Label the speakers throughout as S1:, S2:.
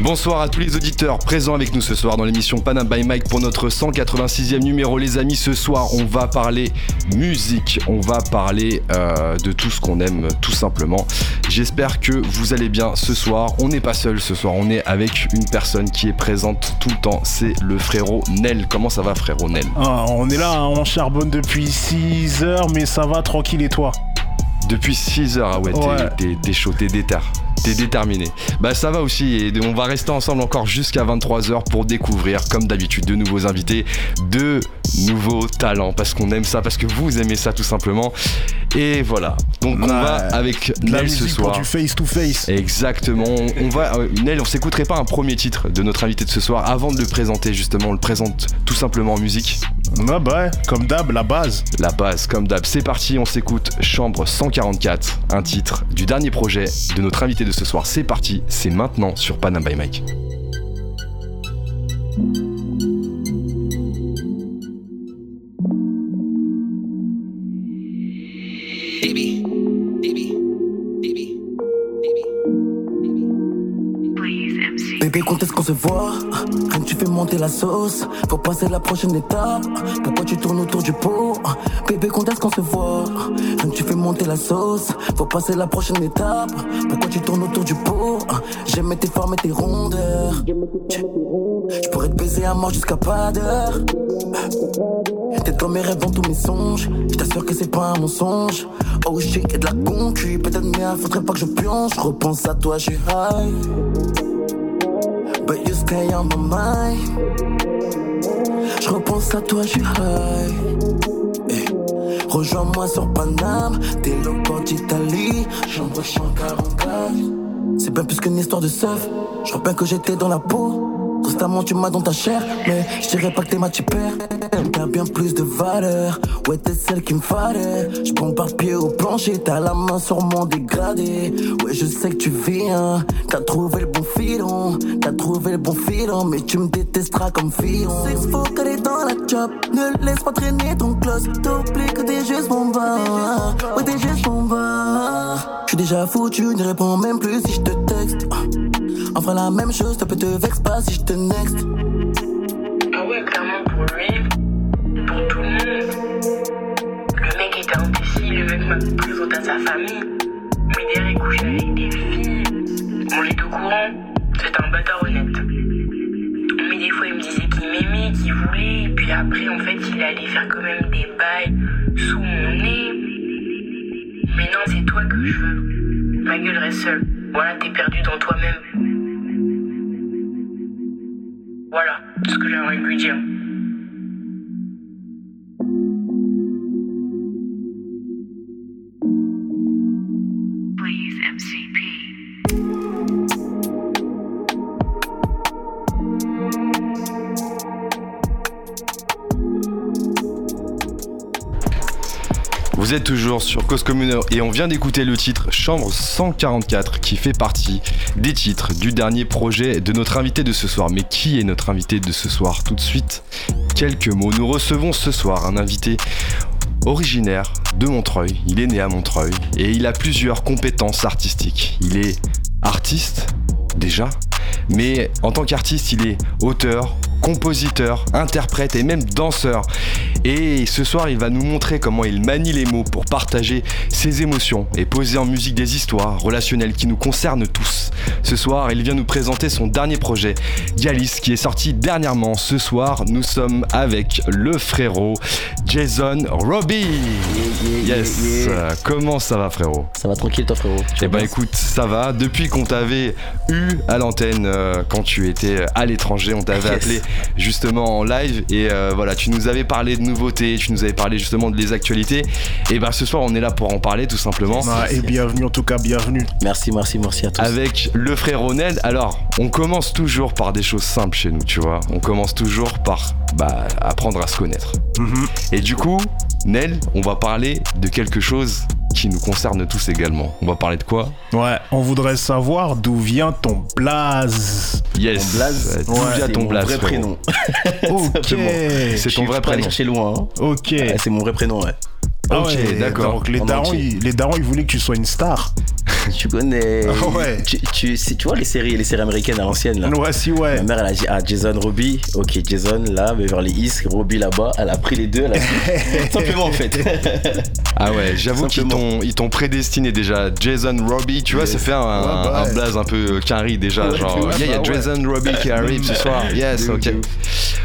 S1: Bonsoir à tous les auditeurs présents avec nous ce soir dans l'émission Panam by Mike pour notre 186e numéro. Les amis, ce soir, on va parler musique, on va parler euh, de tout ce qu'on aime tout simplement. J'espère que vous allez bien ce soir. On n'est pas seul ce soir, on est avec une personne qui est présente tout le temps. C'est le frérot Nel. Comment ça va, frérot Nel?
S2: Ah, on est là, hein, on charbonne depuis 6 heures, mais ça va tranquille et toi?
S1: Depuis 6 heures, ah ouais, t'es-
S2: Ouais.
S1: t'es chaud, t'es déter. T'es déterminé. Bah ça va aussi et on va rester ensemble encore jusqu'à 23h pour découvrir comme d'habitude de nouveaux invités, de nouveaux talents parce qu'on aime ça, parce que vous aimez ça tout simplement. Et voilà. Donc on
S2: Ouais.
S1: va avec Nel ce
S2: pour
S1: soir.
S2: du face to face.
S1: Exactement. On va, euh, Nel, on s'écouterait pas un premier titre de notre invité de ce soir avant de le présenter justement. On le présente tout simplement en musique.
S2: Ah bah ouais, comme d'hab, la base.
S1: La base, comme d'hab, c'est parti, on s'écoute Chambre 144, un titre du dernier projet de notre invité de ce soir. C'est parti, c'est maintenant sur Panam by Mike.
S3: DB, DB, DB,
S4: Bébé, quand est-ce qu'on se voit? Quand tu fais monter la sauce, faut passer la prochaine étape. Pourquoi tu tournes autour du pot? Bébé, quand est-ce qu'on se voit? Quand tu fais monter la sauce, faut passer la prochaine étape. Pourquoi tu tournes autour du pot? J'aime tes formes et tes rondeurs. Je pourrais te baiser à mort jusqu'à pas d'heure. T'es dans mes rêves, dans tous mes songes. Je t'assure que c'est pas un mensonge. Oh shit, y'a de la concu. Peut-être bien, faudrait pas que je plonge. Je repense à toi, j'ai high. But you stay on my mind. Je repense à toi, j'ai high. Eh, Rejoins-moi sur Paname, port d'Italie, chambre 144. C'est bien plus qu'une histoire de seuf. Je bien que j'étais dans la peau. Constamment tu m'as dans ta chair, mais je dirais pas que t'es ma père. T'as bien plus de valeur, ouais t'es celle qui me fallait. Je par pied au plancher, t'as la main sur mon dégradé. Ouais je sais que tu viens, t'as trouvé le bon filon, t'as trouvé le bon filon, mais tu me détesteras comme filon. Qu'il faut qu'elle est dans la job, ne laisse pas traîner ton close. T'oublies que t'es juste mon bar, ouais t'es juste mon bar. Je suis déjà foutu, ne réponds même plus si je te texte. Fera la même chose, ça peut te vexe pas si je te next.
S5: Ah ouais, clairement pour lui, pour tout le monde. Le mec était indécis, le mec m'a présenté à sa famille. Mais derrière, il couchait avec des filles. On est au courant, c'est un bâtard honnête. Mais des fois, il me disait qu'il m'aimait, qu'il voulait. Et puis après, en fait, il allait faire quand même des bails sous mon nez. Mais non, c'est toi que je veux. Ma gueule reste seule. Voilà, t'es perdu dans toi-même. Voilà ce que j'aimerais lui dire.
S1: Vous êtes toujours sur Cause Commune et on vient d'écouter le titre Chambre 144 qui fait partie des titres du dernier projet de notre invité de ce soir. Mais qui est notre invité de ce soir Tout de suite, quelques mots. Nous recevons ce soir un invité originaire de Montreuil. Il est né à Montreuil et il a plusieurs compétences artistiques. Il est artiste déjà, mais en tant qu'artiste, il est auteur, compositeur, interprète et même danseur. Et ce soir, il va nous montrer comment il manie les mots pour partager ses émotions et poser en musique des histoires relationnelles qui nous concernent tous. Ce soir, il vient nous présenter son dernier projet, Yalis, qui est sorti dernièrement. Ce soir, nous sommes avec le frérot Jason Robbie. Yes. Euh, Comment ça va, frérot?
S6: Ça va tranquille toi frérot
S1: eh bah écoute, ça va. Depuis qu'on t'avait eu à l'antenne euh, quand tu étais à l'étranger, on t'avait
S6: Yes.
S1: appelé justement en live et euh, voilà, tu nous avais parlé de nouveautés, tu nous avais parlé justement de les actualités. Et bah ce soir, on est là pour en parler tout simplement.
S2: Ah, et bienvenue en tout cas, bienvenue.
S6: Merci, merci, merci à tous.
S1: Avec le frère Ronel, alors on commence toujours par des choses simples chez nous, tu vois. On commence toujours par bah, apprendre à se connaître.
S2: Mhm.
S1: Et du coup, Nel, on va parler de quelque chose qui nous concerne tous également. On va parler de quoi
S2: Ouais, on voudrait savoir d'où vient ton blaze.
S1: Yes.
S6: Mon blaze,
S1: Euh, D'où
S2: Ouais,
S1: vient
S6: c'est
S1: ton
S6: mon
S1: blaze
S6: vrai
S1: frérot
S6: prénom.
S2: Ok.
S1: C'est ton vrai prénom.
S6: chercher loin. hein.
S2: Ok.
S6: Ouais, c'est mon vrai prénom, ouais.
S2: Ah
S1: Ok,
S2: ouais,
S1: d'accord.
S2: Donc les darons, ils, les darons, ils voulaient que tu sois une star.
S6: Tu connais.
S2: Ah ouais.
S6: Tu, tu, si- tu vois les séries, les séries américaines à l'ancienne là.
S2: Ouais, si, ouais.
S6: Ma mère, elle a dit Ah, Jason, Robbie. Ok, Jason, là, Beverly Hills, Robbie là-bas. Elle a pris les deux. Elle a... Simplement, en fait.
S1: Ah ouais, j'avoue qu'ils
S6: Simplement.
S1: t'ont ils t'ont prédestiné déjà. Jason Robbie, tu vois,
S6: Yes.
S1: ça fait un,
S2: Ouais, bah
S1: un
S2: ouais.
S1: blaze un peu carry déjà.
S6: Ouais,
S1: genre,
S6: ouais,
S1: yeah, il y a
S2: bah ouais.
S1: Jason Robbie qui arrive ce soir. Yes, ok.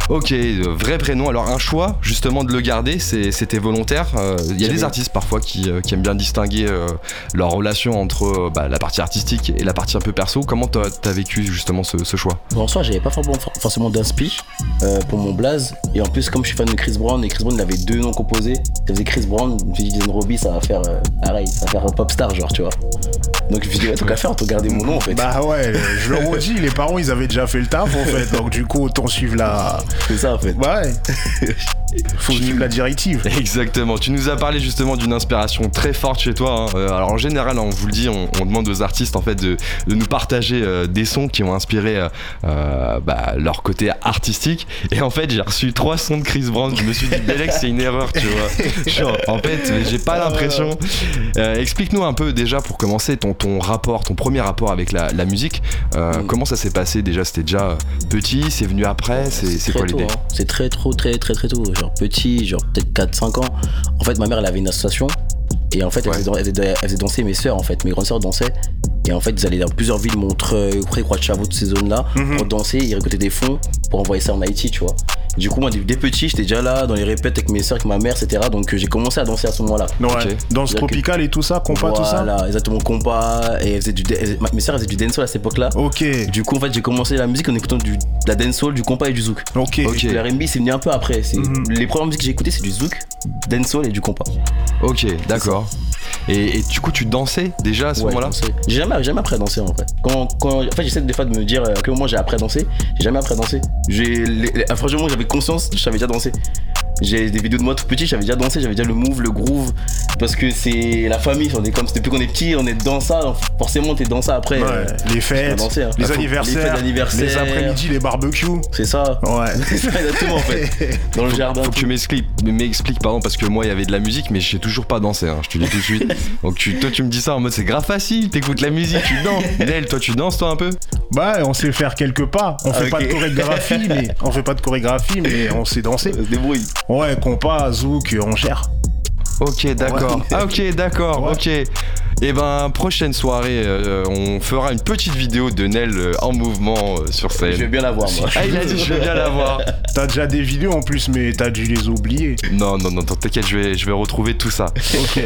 S1: Ok, euh, vrai prénom. Alors, un choix justement de le garder, c'est- c'était volontaire. Euh, Il y a des artistes parfois qui, euh, qui aiment bien distinguer euh, leur relation entre euh, bah, la partie artistique et la partie un peu perso. Comment t'as as vécu justement ce, ce choix?
S6: Bon, en soi, j'avais pas forcément, d'inspi euh, pour mon blaze. Et en plus, comme je suis fan de Chris Brown, et Chris Brown il avait deux noms composés, ça faisait Chris Brown, je me suis dit Jason Robbie, ça va faire euh, pareil, ça va faire un pop star, genre, tu vois. Donc je me suis dit, ouais, tant qu'à faire, autant garder mon nom en fait.
S2: Bah ouais, je le redis, les parents ils avaient déjà fait le taf en fait, donc du coup autant suivre la.
S6: C'est ça en fait.
S2: Bah ouais. Faut suivre la directive.
S1: Exactement. Tu nous as parlé justement d'une inspiration très forte chez toi. hein. Euh, alors en général, on vous le dit, on, on demande aux artistes en fait de, de nous partager euh, des sons qui ont inspiré euh, bah, leur côté artistique. Et en fait, j'ai reçu trois sons de Chris Brown. Je me suis dit, Belek, c'est une erreur, tu vois. Genre, en fait, j'ai pas l'impression. Euh, Explique-nous un peu déjà pour commencer ton, ton rapport, ton premier rapport avec la, la musique. Euh,
S6: Mm.
S1: Comment ça s'est passé déjà? C'était déjà petit, c'est venu après, c'est quoi l'idée?
S6: hein. C'est très trop, très très très tôt. Petit, genre peut-être 4-5 ans. En fait, ma mère, elle avait une association. Et en fait, elle,
S1: Ouais.
S6: faisait, elle faisait- elle faisait danser mes sœurs, en fait. Mes grandes sœurs dansaient. Et en fait, ils allaient dans plusieurs villes, Montreuil, Pré, Croix-de-Chavaux, toutes ces zones-là,
S2: Mhm.
S6: pour danser. Ils récoltaient des fonds pour envoyer ça en Haïti, tu vois. Du coup, moi, dès dès petit, j'étais déjà là, dans les répètes avec mes sœurs, avec ma mère, etc. Donc, euh, j'ai commencé à danser à ce moment-là.
S2: Ouais.
S1: Ok.
S2: Danse tropicale et tout ça, compas, tout ça.
S6: Voilà, exactement, compas. Et elle faisait du, elle faisait- ma- mes sœurs faisaient du dancehall à cette époque-là.
S2: Ok,
S6: Du coup, en fait, j'ai commencé la musique en écoutant du, de la dancehall, du compas et du zouk.
S2: ok.
S1: Ok.
S6: Le R&B, c'est venu un peu après.
S2: Mhm.
S6: Les premières musiques que j'ai écoutées, c'est du zouk, dancehall et du compas.
S1: Ok, d'accord. Et, et du coup, tu dansais déjà à ce
S6: Ouais,
S1: moment-là.
S6: J'ai jamais, jamais appris à danser en. Quand, quand, en fait, j'essaie des fois de me dire à quel moment j'ai appris à danser. J'ai jamais appris à danser. Les- les- franchement, j'avais conscience, je savais déjà danser. J'ai des vidéos de moi tout petit, j'avais déjà dansé, j'avais déjà le move, le groove. Parce que c'est la famille, on est comme depuis qu'on est petit, on est dans ça. Forcément, t'es dans ça après.
S2: Ouais,
S6: euh,
S2: les fêtes,
S6: danser, hein.
S2: les anniversaires,
S6: les fêtes d'anniversaire.
S2: les après-midi, les barbecues.
S6: C'est ça.
S2: Ouais.
S6: C'est ça, exactement en fait. Dans le jardin.
S1: Faut que tu m'expliques, m'expliques, pardon, parce que moi il y avait de la musique, mais j'ai toujours pas dansé, hein, je te dis tout de suite. Donc tu, toi tu me dis ça en mode c'est grave facile, t'écoutes la musique, tu danses. Nel, toi tu danses toi un peu?
S2: Bah, on sait faire quelques pas. On fait
S6: Ok.
S2: pas de chorégraphie, mais on fait pas de chorégraphie, mais on sait danser.
S6: On se débrouille.
S2: Ouais, compas, zouk, on gère.
S1: Ok, d'accord.
S2: Ouais.
S1: Ah, ok, d'accord,
S2: Ouais.
S1: ok. Et ben, prochaine soirée, euh, on fera une petite vidéo de Nel euh, en mouvement euh, sur
S6: Je vais
S1: scène.
S6: bien la voir, moi.
S1: Ah, il a dit je veux bien la voir.
S2: T'as déjà des vidéos en plus, mais t'as dû les oublier.
S1: Non, non, non, t'inquiète, je vais, je vais retrouver tout ça.
S2: Ok.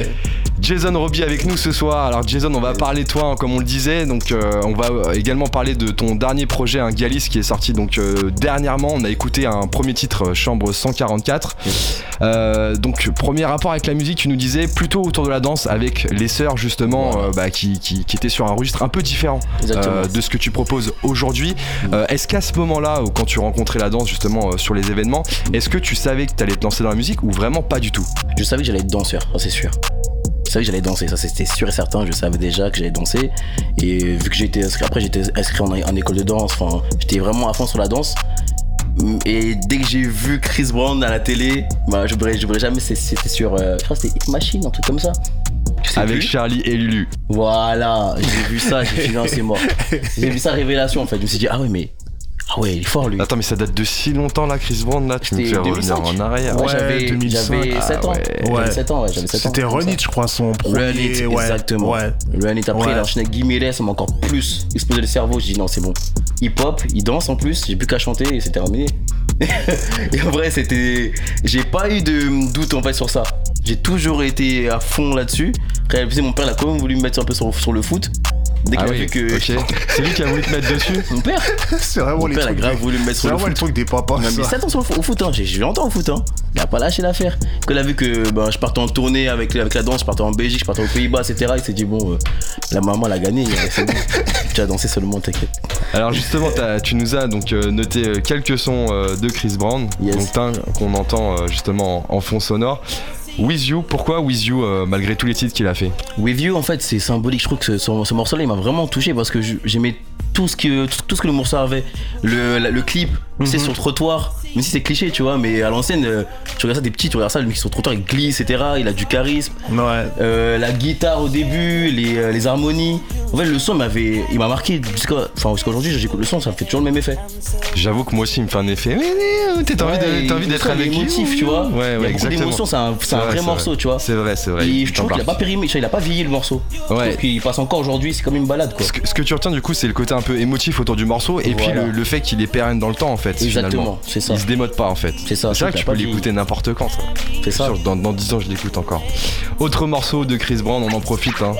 S1: Jason Robbie avec nous ce soir. Alors Jason, on va parler de toi hein, comme on le disait. Donc euh, on va également parler de ton dernier projet, un Galis qui est sorti donc euh, dernièrement. On a écouté un premier titre, Chambre 144. Euh, donc premier rapport avec la musique, tu nous disais plutôt autour de la danse avec les sœurs justement
S6: Voilà.
S1: euh, bah, qui, qui, qui étaient sur un registre un peu différent euh, de ce que tu proposes aujourd'hui. Euh, est-ce qu'à ce moment-là, ou quand tu rencontrais la danse justement sur les événements, est-ce que tu savais que tu allais te lancer dans la musique ou vraiment pas du tout?
S6: Je savais que j'allais être danseur, ça c'est sûr. Je savais que j'allais danser, ça c'était sûr et certain. Je savais déjà que j'allais danser. Et vu que j'étais inscrit, après j'étais inscrit en, en école de danse, enfin, j'étais vraiment à fond sur la danse. Et dès que j'ai vu Chris Brown à la télé, bah, je n'oublierai jamais, c'était sur, euh, je crois que c'était Hit Machine, un truc comme ça.
S1: Avec
S6: plus.
S1: Charlie et Lulu.
S6: Voilà, j'ai vu ça, j'ai dit non, c'est mort. J'ai vu ça révélation en fait. Je me suis dit, ah ouais, mais. Ah ouais, il est fort lui.
S1: Attends, mais ça date de si longtemps là, Chris Brown là, tu me fais revenir
S6: 2005.
S1: en arrière.
S6: Ouais,
S2: Ouais,
S6: j'avais
S2: 2005.
S6: j'avais 7 ans.
S1: Ah ouais.
S2: Ouais.
S6: J'avais 7 ans, ouais, j'avais 7 ans.
S2: C'était
S6: ça.
S2: Renit, je crois, son premier.
S6: Runit,
S2: ouais.
S6: exactement.
S2: Ouais.
S6: Runit, après,
S2: Ouais.
S6: il a enchaîné Guy ça m'a encore plus explosé le cerveau. J'ai dit non, c'est bon. Hip hop, il danse en plus, j'ai plus qu'à chanter et c'est terminé. et en vrai, c'était. J'ai pas eu de doute en fait sur ça. J'ai toujours été à fond là-dessus. Sais, mon père, il a quand même voulu me mettre un peu sur, sur le foot. Dès qu'il
S1: Ah
S6: a
S1: oui,
S6: vu que.
S1: C'est lui qui a voulu te mettre dessus
S6: Mon père,
S2: C'est vraiment
S6: mon
S2: les
S6: père, a grave
S2: des-
S6: voulu me mettre
S2: C'est
S6: sur le
S2: vraiment
S6: foot.
S2: le truc des papas.
S6: Il m'a mis
S2: ça.
S6: 7 ans sur le foot, au foot, hein. j'ai j'ai longtemps au foot. Hein. Il a pas lâché l'affaire. Quand il a vu que ben, je partais en tournée avec, avec la danse, je partais en Belgique, je partais aux Pays-Bas, etc., il s'est dit bon, euh, la maman elle a gagné, euh, c'est bon. tu as dansé seulement, t'inquiète.
S1: Alors justement, tu nous as donc euh, noté quelques sons de Chris Brown,
S6: Yes.
S1: donc un qu'on entend justement en, en fond sonore. With You, pourquoi With You, euh, malgré tous les titres qu'il a fait?
S6: With You, en fait, c'est symbolique. Je trouve que ce, ce- ce morceau-là, il m'a vraiment touché parce que j'aimais tout ce, que, tout, ce que le morceau avait. Le, le clip, tu sais, sur le trottoir, même si c'est cliché, tu vois, mais à l'ancienne, euh, tu regardes ça des petits, tu regardes ça, le mec sur le trottoir, il glisse, etc. Il a du charisme.
S2: Ouais.
S6: Euh, la guitare au début, les, euh, les harmonies. En fait, le son m'avait, il m'a marqué jusqu'à, enfin, jusqu'à aujourd'hui. J'écoute le son, ça me fait toujours le même effet.
S1: J'avoue que moi aussi, il me fait un effet. Oui, T'as envie
S6: Ouais,
S1: d'être
S6: il
S1: avec lui.
S6: émotif, tu vois.
S1: Ouais,
S6: Il
S1: ouais,
S6: d'émotions, c'est un, c'est un
S1: vrai,
S6: vrai
S1: c'est
S6: morceau,
S1: vrai.
S6: tu vois.
S1: C'est vrai, c'est vrai.
S6: Et
S1: il
S6: je trouve qu'il a pas périmé, il a pas vieilli le morceau.
S1: Ouais.
S6: qu'il passe encore aujourd'hui, c'est comme une balade, quoi.
S1: Ce que, ce que tu retiens du coup, c'est le côté un peu émotif autour du morceau et puis le, le fait qu'il est pérenne dans le temps en fait.
S6: Exactement, c'est ça.
S1: Il se démode pas en fait.
S6: C'est ça,
S1: C'est vrai que tu peux l'écouter n'importe quand. Ça.
S6: C'est ça.
S1: Sûr, dans, dans 10 ans, je l'écoute encore. Autre morceau de Chris Brown, on en profite. Hein.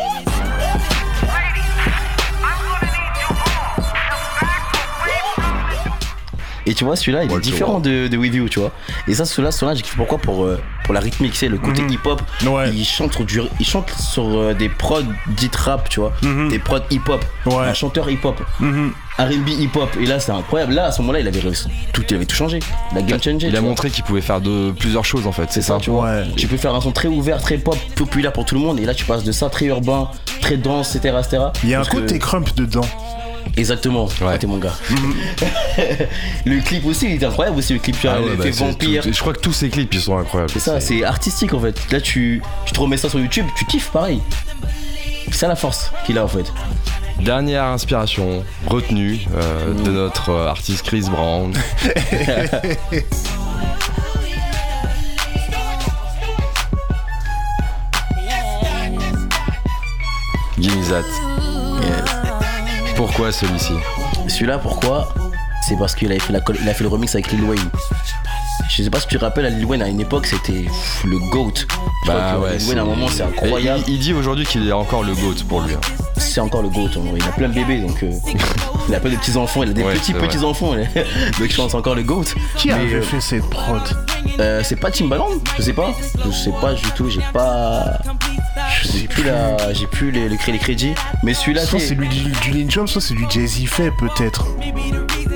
S6: Et tu vois, celui-là, il
S1: Ouais,
S6: est différent de, de With You, tu vois. Et ça, celui-là, celui-là, j'ai kiffé pourquoi pour, euh, pour la rythmique, c'est le côté
S2: Mhm.
S6: hip-hop.
S2: Ouais.
S6: Il chante sur, du, il chante sur euh, des prods dites rap, tu vois.
S2: Mhm.
S6: Des prods hip-hop.
S2: Ouais.
S6: Un chanteur hip-hop.
S2: Mhm.
S6: R&B hip-hop. Et là, c'est incroyable. Là, à ce moment-là, il avait tout, il avait tout changé. La game changé.
S1: Il a
S6: vois.
S1: montré qu'il pouvait faire de plusieurs choses en fait.
S6: C'est ça, tu vois. Tu peux faire un son très ouvert, très pop, populaire pour tout le monde. Et là, tu passes de ça très urbain, très dense, etc. etc.
S2: Il y a un
S6: que-
S2: côté crump dedans.
S6: Exactement.
S1: Ouais.
S6: T'es mon gars. le clip aussi, il est incroyable aussi. Le clip, tu vois,
S1: Ah ouais, bah,
S6: vampire.
S1: tout- je crois que tous ces clips ils sont incroyables.
S6: C'est ça, c'est artistique en fait. Là, tu, tu te remets ça sur YouTube, tu kiffes pareil. C'est ça la force qu'il a en fait.
S1: Dernière inspiration retenue euh,
S6: Mm.
S1: de notre euh, artiste Chris Brown. Give me that. Pourquoi celui-ci
S6: Celui-là, pourquoi C'est parce qu'il a, fait la col- il a fait le remix avec Lil Wayne. Je sais pas si tu te rappelles, à Lil Wayne à une époque, c'était le GOAT. Je crois que Lil Wayne à un moment, c'est incroyable.
S1: Il, il dit aujourd'hui qu'il est encore le GOAT pour lui. hein.
S6: C'est encore le GOAT. hein. Il a plein de bébés, donc euh, il a plein de petits enfants. Il a des
S1: Ouais,
S6: petits
S1: vrai.
S6: petits enfants. donc je pense encore le GOAT.
S2: Qui
S6: Mais,
S2: avait
S6: euh,
S2: fait cette prod?
S6: Euh, c'est pas Timbaland Je sais pas. Je sais pas du tout. J'ai pas. Je sais plus la. J'ai plus les, les, les crédits. Mais celui-là,
S2: Soit c'est lui du, du Lin soit c'est du Jay-Z fait peut-être.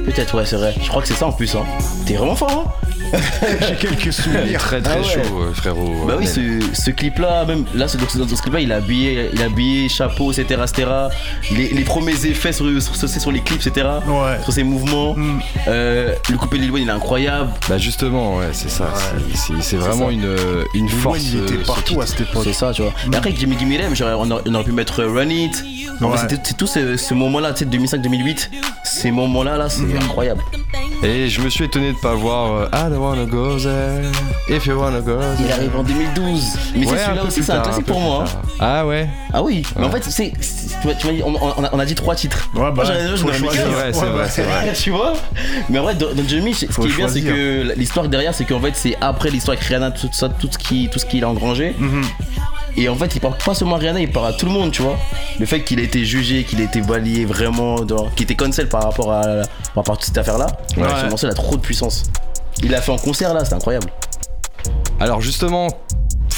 S6: peut-être, ouais, c'est vrai. Je crois que c'est ça en plus. Hein. T'es vraiment fort, hein
S2: J'ai quelques
S1: Il est
S2: souvenirs.
S1: très très
S6: Ah ouais.
S1: chaud, euh, frérot.
S6: Bah oui, ce, ce clip-là, même là, ce- dans ce, dans ce clip-là, il a habillé, il a habillé chapeau, etc., etc. Les, les premiers effets sur, sur, sur- sur les clips, etc.
S2: Ouais.
S6: Sur ses mouvements.
S2: Mm.
S6: Euh, le coupé de Lil Wayne, il est incroyable.
S1: Bah justement, ouais, c'est ça. C'est- vraiment
S6: ça.
S1: une, euh, une force.
S2: Wayne, il était partout à cette époque.
S6: C'est ça, tu vois. Et après, Jimmy Gimme on, aurait- on aurait pu mettre Run It. En fait, c'est tout ce, ce moment-là, tu sais, 2005-2008. Ces moments-là, là, c'est incroyable.
S1: Et je me suis étonné de pas voir euh, I don't wanna go there. If you wanna go there.
S6: Il arrive en 2012. Mais
S1: Ouais,
S6: c'est celui-là aussi, c'est un classique pour moi. hein.
S1: Ah ouais
S6: Ah oui, mais en
S1: Ouais.
S6: fait, c'est, c'est- tu dit, on, on a, on a dit trois titres.
S2: Ouais, bah,
S6: quinze.
S1: C'est vrai, c'est
S2: Ouais,
S1: vrai,
S2: ouais.
S1: c'est vrai.
S6: tu vois Mais en vrai, dans, dans Jimmy, ce qui est bien, c'est que l'histoire derrière, c'est qu'en fait, c'est après l'histoire avec Rihanna, tout ça, tout ce qui, tout ce qu'il a engrangé.
S2: Mhm.
S6: Et en fait, il parle pas seulement à Rihanna, il parle à tout le monde, tu vois. Le fait qu'il a été jugé, qu'il a été balayé vraiment, qu'il était cancel par rapport à, par rapport à toute cette affaire-là.
S1: Ouais.
S6: Ce morceau, a trop de puissance. Il l'a fait en concert là, c'est incroyable.
S1: Alors justement,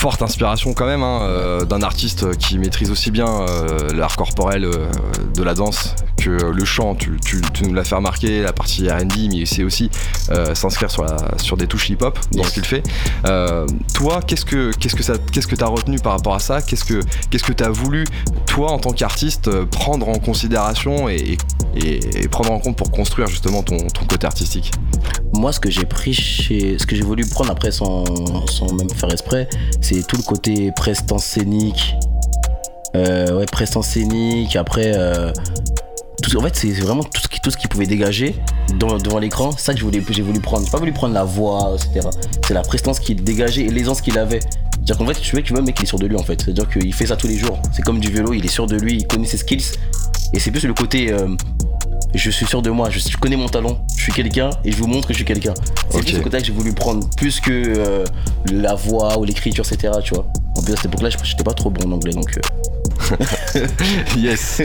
S1: forte inspiration quand même hein, euh, d'un artiste qui maîtrise aussi bien euh, l'art corporel euh, de la danse que le chant. Tu, tu- tu nous l'as fait remarquer, la partie R&B, mais c'est aussi euh, s'inscrire sur, la- sur des touches hip-hop dans
S6: Yes.
S1: ce qu'il fait. Euh, toi, qu'est-ce que qu'est-ce que ça qu'est-ce que t'as retenu par rapport à ça? Qu'est-ce que qu'est-ce que t'as voulu toi en tant qu'artiste euh, prendre en considération et, et- et prendre en compte pour construire justement ton, ton côté artistique?
S6: Moi, ce que j'ai pris chez. Ce que j'ai voulu prendre après sans, sans même faire exprès, c'est tout le côté prestance scénique. Euh, ouais, prestance scénique. Après, euh, tout, en fait, c'est vraiment tout ce qui, tout ce qui pouvait dégager devant, devant l'écran. C'est ça que j'ai voulu, j'ai voulu prendre. J'ai pas voulu prendre la voix, etc. C'est la prestance qu'il dégageait et l'aisance qu'il avait. C'est-à-dire qu'en fait, tu vois, tu vois, le mec, il est sûr de lui, en fait. C'est-à-dire qu'il fait ça tous les jours. C'est comme du vélo, il est sûr de lui, il connaît ses skills. Et c'est plus le côté. euh, je suis sûr de moi, je, je connais mon talent, je suis quelqu'un et je vous montre que je suis quelqu'un. C'est plus ce côté que j'ai voulu prendre, plus que euh, la voix ou l'écriture, etc. Tu vois. En plus, à cette époque-là, je- j'étais pas trop bon en anglais, donc. euh,
S1: Yes.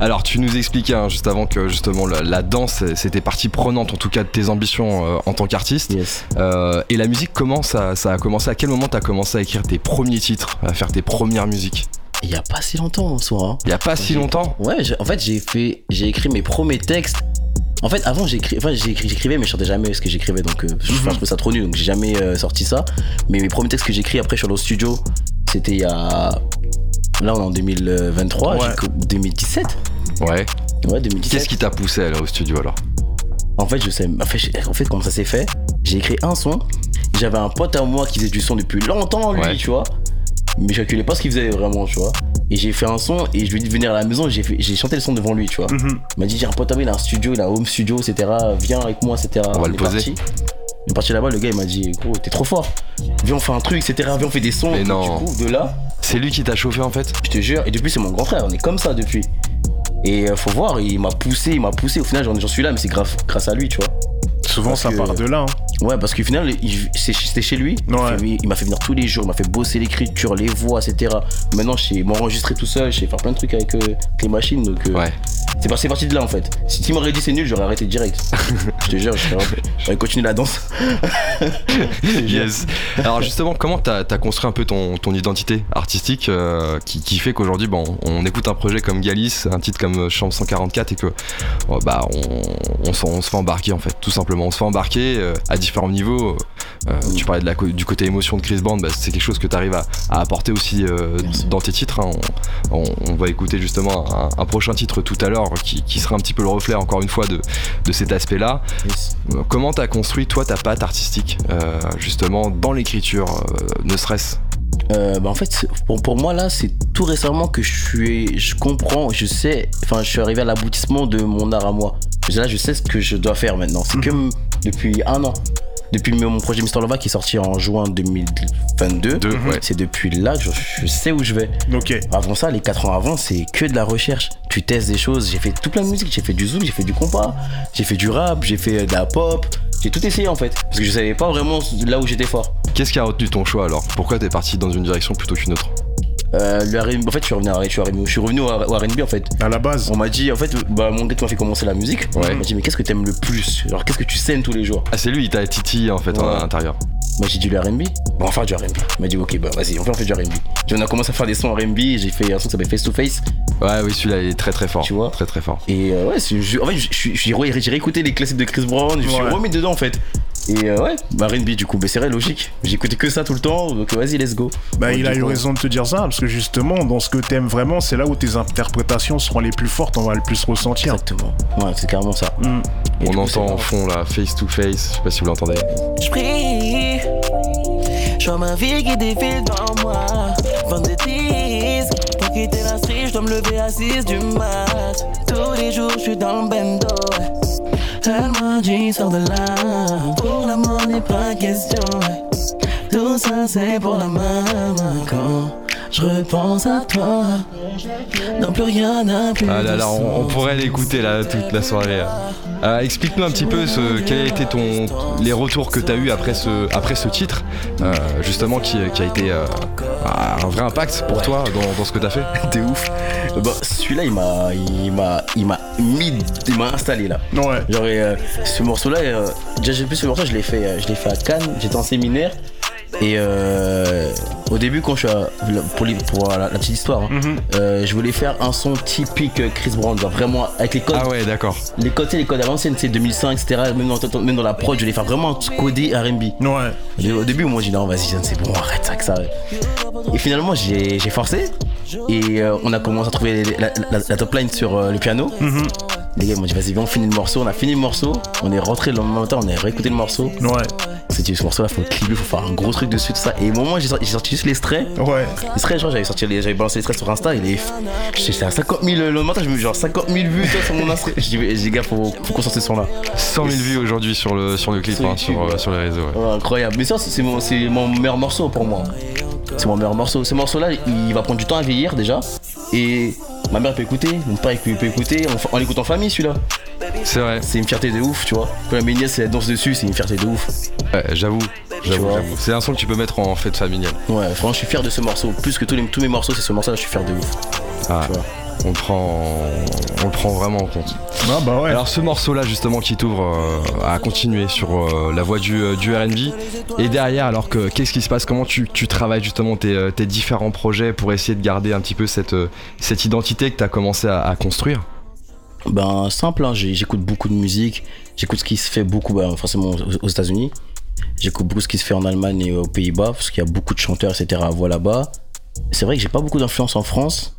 S1: Alors tu nous expliquais hein, juste avant que justement la, la danse c'était partie prenante en tout cas de tes ambitions euh, en tant qu'artiste.
S6: yes.
S1: Euh, et la musique comment ça, ça a commencé? À quel moment t'as commencé à écrire tes premiers titres, à faire tes premières musiques?
S6: Il y a pas si longtemps en soi. hein.
S1: Il y a pas si longtemps?
S6: Ouais, en fait, j'ai fait, j'ai écrit mes premiers textes En fait, avant, enfin, j'écrivais, mais je chantais jamais ce que j'écrivais, donc euh, je
S2: Mhm.
S6: je trouvais ça trop nul, donc j'ai jamais euh, sorti ça. Mais mes premiers textes que j'écris après, je suis allé au studio, c'était il y a. Là, on est en 2023,
S2: Ouais.
S6: j'ai co- 2017
S1: Ouais.
S6: Ouais, 2017.
S1: Qu'est-ce qui t'a poussé à aller au studio alors?
S6: En fait, je sais. En fait, je- en fait comment ça s'est fait? J'ai écrit un son. J'avais un pote à moi qui faisait du son depuis longtemps, lui,
S1: Ouais.
S6: tu vois. Mais je calculais pas ce qu'il faisait vraiment, tu vois. Et j'ai fait un son et je lui ai dit de venir à la maison. J'ai chanté le son devant lui, tu vois.
S2: Mhm.
S6: Il m'a dit j'ai un pote à moi, il a un studio, il a un home studio, etc. Viens avec moi, etc.
S1: On va le poser.
S6: parti. On est parti là-bas, le gars il m'a dit gros t'es trop fort. Viens on fait un truc, etc. Viens on fait des sons.
S1: Mais non.
S6: Du coup de là,
S1: C'est lui qui t'a chauffé en fait
S6: je te jure, et depuis c'est mon grand frère, on est comme ça depuis. Et euh, faut voir, il m'a poussé, il m'a poussé. Au final j'en suis là, mais c'est grâce, grâce à lui, tu vois.
S2: Souvent,
S6: Parce
S2: ça
S6: que-
S2: part de là. hein.
S6: Ouais, parce qu'au final, c'était chez lui. Il
S2: Ouais.
S6: m'a fait- Il m'a fait venir tous les jours, il m'a fait bosser l'écriture, les voix, etc. Maintenant, je sais m'enregistrer tout seul, je sais faire plein de trucs avec, euh, avec les machines. Donc, euh,
S1: Ouais.
S6: c'est parti, de là en fait. Si tu m'aurais dit c'est nul, j'aurais arrêté direct. je te jure, j'aurais j'aurais continué la danse.
S1: Yes. Alors justement, comment t'as as construit un peu ton, ton identité artistique euh, qui, qui fait qu'aujourd'hui, bon, on écoute un projet comme Galis, un titre comme Chambre 144 et que oh, bah on, on, on se fait embarquer en fait, tout simplement. On se fait embarquer euh, à différents niveaux. Euh, tu parlais de la, du côté émotion de Chris Band, bah, c'est quelque chose que tu arrives à, à apporter aussi euh, dans tes titres. hein. On, on- on va écouter justement un, un prochain titre tout à l'heure qui, qui sera un petit peu le reflet encore une fois de, de cet aspect-là. Euh, Comment t'as construit toi ta patte artistique euh, justement dans l'écriture, ne serait-ce?
S6: Euh, bah en fait, pour, pour moi là, c'est tout récemment que je suis, je comprends, je sais, enfin, je suis arrivé à l'aboutissement de mon art à moi. Là, je sais ce que je dois faire maintenant. C'est que m- depuis un an, depuis mon projet Mister Lova qui est sorti en juin 2022,
S1: Deux, ouais.
S6: c'est depuis là que je, je sais où je vais.
S2: Ok.
S6: Avant ça, les 4 ans avant, c'est que de la recherche. Tu testes des choses. J'ai fait tout plein de musique. J'ai fait du zouk, j'ai fait du compas, j'ai fait du rap, j'ai fait de la pop. J'ai tout essayé en fait. Parce que je savais pas vraiment là où j'étais fort.
S1: Qu'est-ce qui a retenu ton choix alors? Pourquoi t'es parti dans une direction plutôt qu'une autre?
S6: Euh, le R&B en fait, je suis revenu, à- je suis revenu, je suis revenu au RB en fait.
S2: À la base.
S6: On m'a dit, en fait, bah, mon gars qui m'a fait commencer la musique,
S1: Ouais.
S6: il m'a dit, mais qu'est-ce que t'aimes le plus? Genre, qu'est-ce que tu scènes tous les jours?
S1: Ah c'est lui, il t'a titillé en fait
S6: Ouais.
S1: à l'intérieur.
S6: Moi, j'ai dit le RB. Bon, on va faire du RB. Il m'a dit, ok, bah vas-y, on fait, on fait du RB. On a commencé à faire des sons RB et j'ai fait un son qui s'appelle Face to Face.
S1: Ouais oui celui-là il est très très fort.
S6: Tu vois?
S1: Très très fort.
S6: Et euh, ouais, je- en fait, j'ai ré- j'ai réécouté les classiques de Chris Brown, je me suis
S2: Ouais.
S6: remis dedans en fait. Et euh, ouais, bah RB du coup, mais c'est vrai, logique. J'écoutais que ça tout le temps, donc vas-y, let's go.
S2: Bah,
S6: Donc,
S2: il a eu raison de te dire ça, parce que justement, dans ce que t'aimes vraiment, c'est là où tes interprétations seront les plus fortes, on va le plus ressentir.
S6: Exactement. Ouais, c'est carrément ça.
S2: Mm.
S1: On
S6: coup,
S1: entend en fond là face to face, je sais pas si vous l'entendez.
S4: Je prie, je vois ma vie qui défile dans moi. Vendettis, pour quitter la street, je dois me lever à 6 du mat. Tous les jours, je suis dans le bendo. Elle m'a dit, sors de là. Pour l'amour n'est pas question. Tout ça, c'est pour la maman. Je repense à toi, non plus rien n'a plus.
S1: Ah là
S4: de
S1: là, on, pourrait l'écouter là toute la soirée. Euh, Explique-nous un petit peu ce, quel a été ton, les retours que tu as eu après ce, après ce titre, euh, justement qui, qui a été euh, un vrai impact pour toi dans, dans ce que tu as fait.
S6: de ouf. Bah, celui-là, il m'a, il m'a, il m'a mis, il m'a installé là.
S2: Ouais.
S6: Genre, euh, ce morceau-là, euh, déjà, j'ai plus ce morceau, je l'ai fait, euh, je l'ai fait à Cannes, j'étais en séminaire. Et euh, au début, quand je suis à- pour, la, la petite histoire, hein,
S2: Mhm.
S6: euh, je voulais faire un son typique euh, Chris Brown, genre vraiment avec les codes,
S1: Ah ouais, d'accord.
S6: les codes, les codes à l'ancienne, c'est 2005, etc. Même dans, même dans la prod, je voulais faire vraiment un codé R&B.
S2: Ouais.
S6: Et au début, moi, j'ai dit non, vas-y, c'est bon, arrête ça que ça. Et finalement, j'ai forcé. Et euh, on a commencé à trouver la, la- la top line sur le piano.
S2: Mhm.
S6: Les gars m'ont dit, vas-y, viens, on finit le morceau. On a fini le morceau. On est rentré le lendemain matin, on a réécouté le morceau.
S2: Ouais.
S6: On s'est dit, ce morceau-là, faut clipper, faut faire un gros truc dessus, tout ça. Et au moment où j'ai sorti, sorti juste l'extrait,
S2: Ouais.
S6: l'extrait, genre, j'avais sorti, les- j'avais balancé l'extrait sur Insta. Il est. J'étais à 50 000 le matin, je me dis, genre 50 000 vues toi, sur mon Insta. J'ai dit, les gars, faut, faut qu'on sorte ce son-là.
S1: 100 000 vues aujourd'hui sur le, sur le clip,
S6: Sur
S1: hein, sur, euh, sur les réseaux. ouais.
S6: Ouais, incroyable. Mais ça, c'est mon, c'est mon meilleur morceau pour moi. C'est mon meilleur morceau. Ce morceau-là, il va prendre du temps à vieillir déjà. Et ma mère peut écouter, mon père peut écouter. On, on l'écoute en famille celui-là.
S1: C'est vrai,
S6: C'est une fierté de ouf, tu vois. Quand la nièce elle danse dessus, c'est une fierté de ouf.
S1: Ouais, j'avoue. J'avoue, j'avoue. C'est un son que tu peux mettre en fête familiale.
S6: Ouais, franchement, je suis fier de ce morceau. Plus que tous, les, tous mes morceaux, c'est ce morceau-là, je suis fier de ouf.
S1: Ah,
S6: Tu vois.
S1: On, le prend, on le prend vraiment en compte.
S2: Ah bah ouais.
S1: Alors ce morceau-là justement qui t'ouvre euh, à continuer sur euh, la voie du, euh, du R&B et derrière alors que qu'est-ce qui se passe? Comment tu, tu travailles justement tes, tes différents projets pour essayer de garder un petit peu cette, cette identité que tu as commencé à, à construire?
S6: Ben simple, hein, j'écoute beaucoup de musique, j'écoute ce qui se fait beaucoup, ben, forcément aux, aux États-Unis. J'écoute beaucoup ce qui se fait en Allemagne et aux Pays-Bas, parce qu'il y a beaucoup de chanteurs, etc. à voix là-bas. C'est vrai que j'ai pas beaucoup d'influence en France.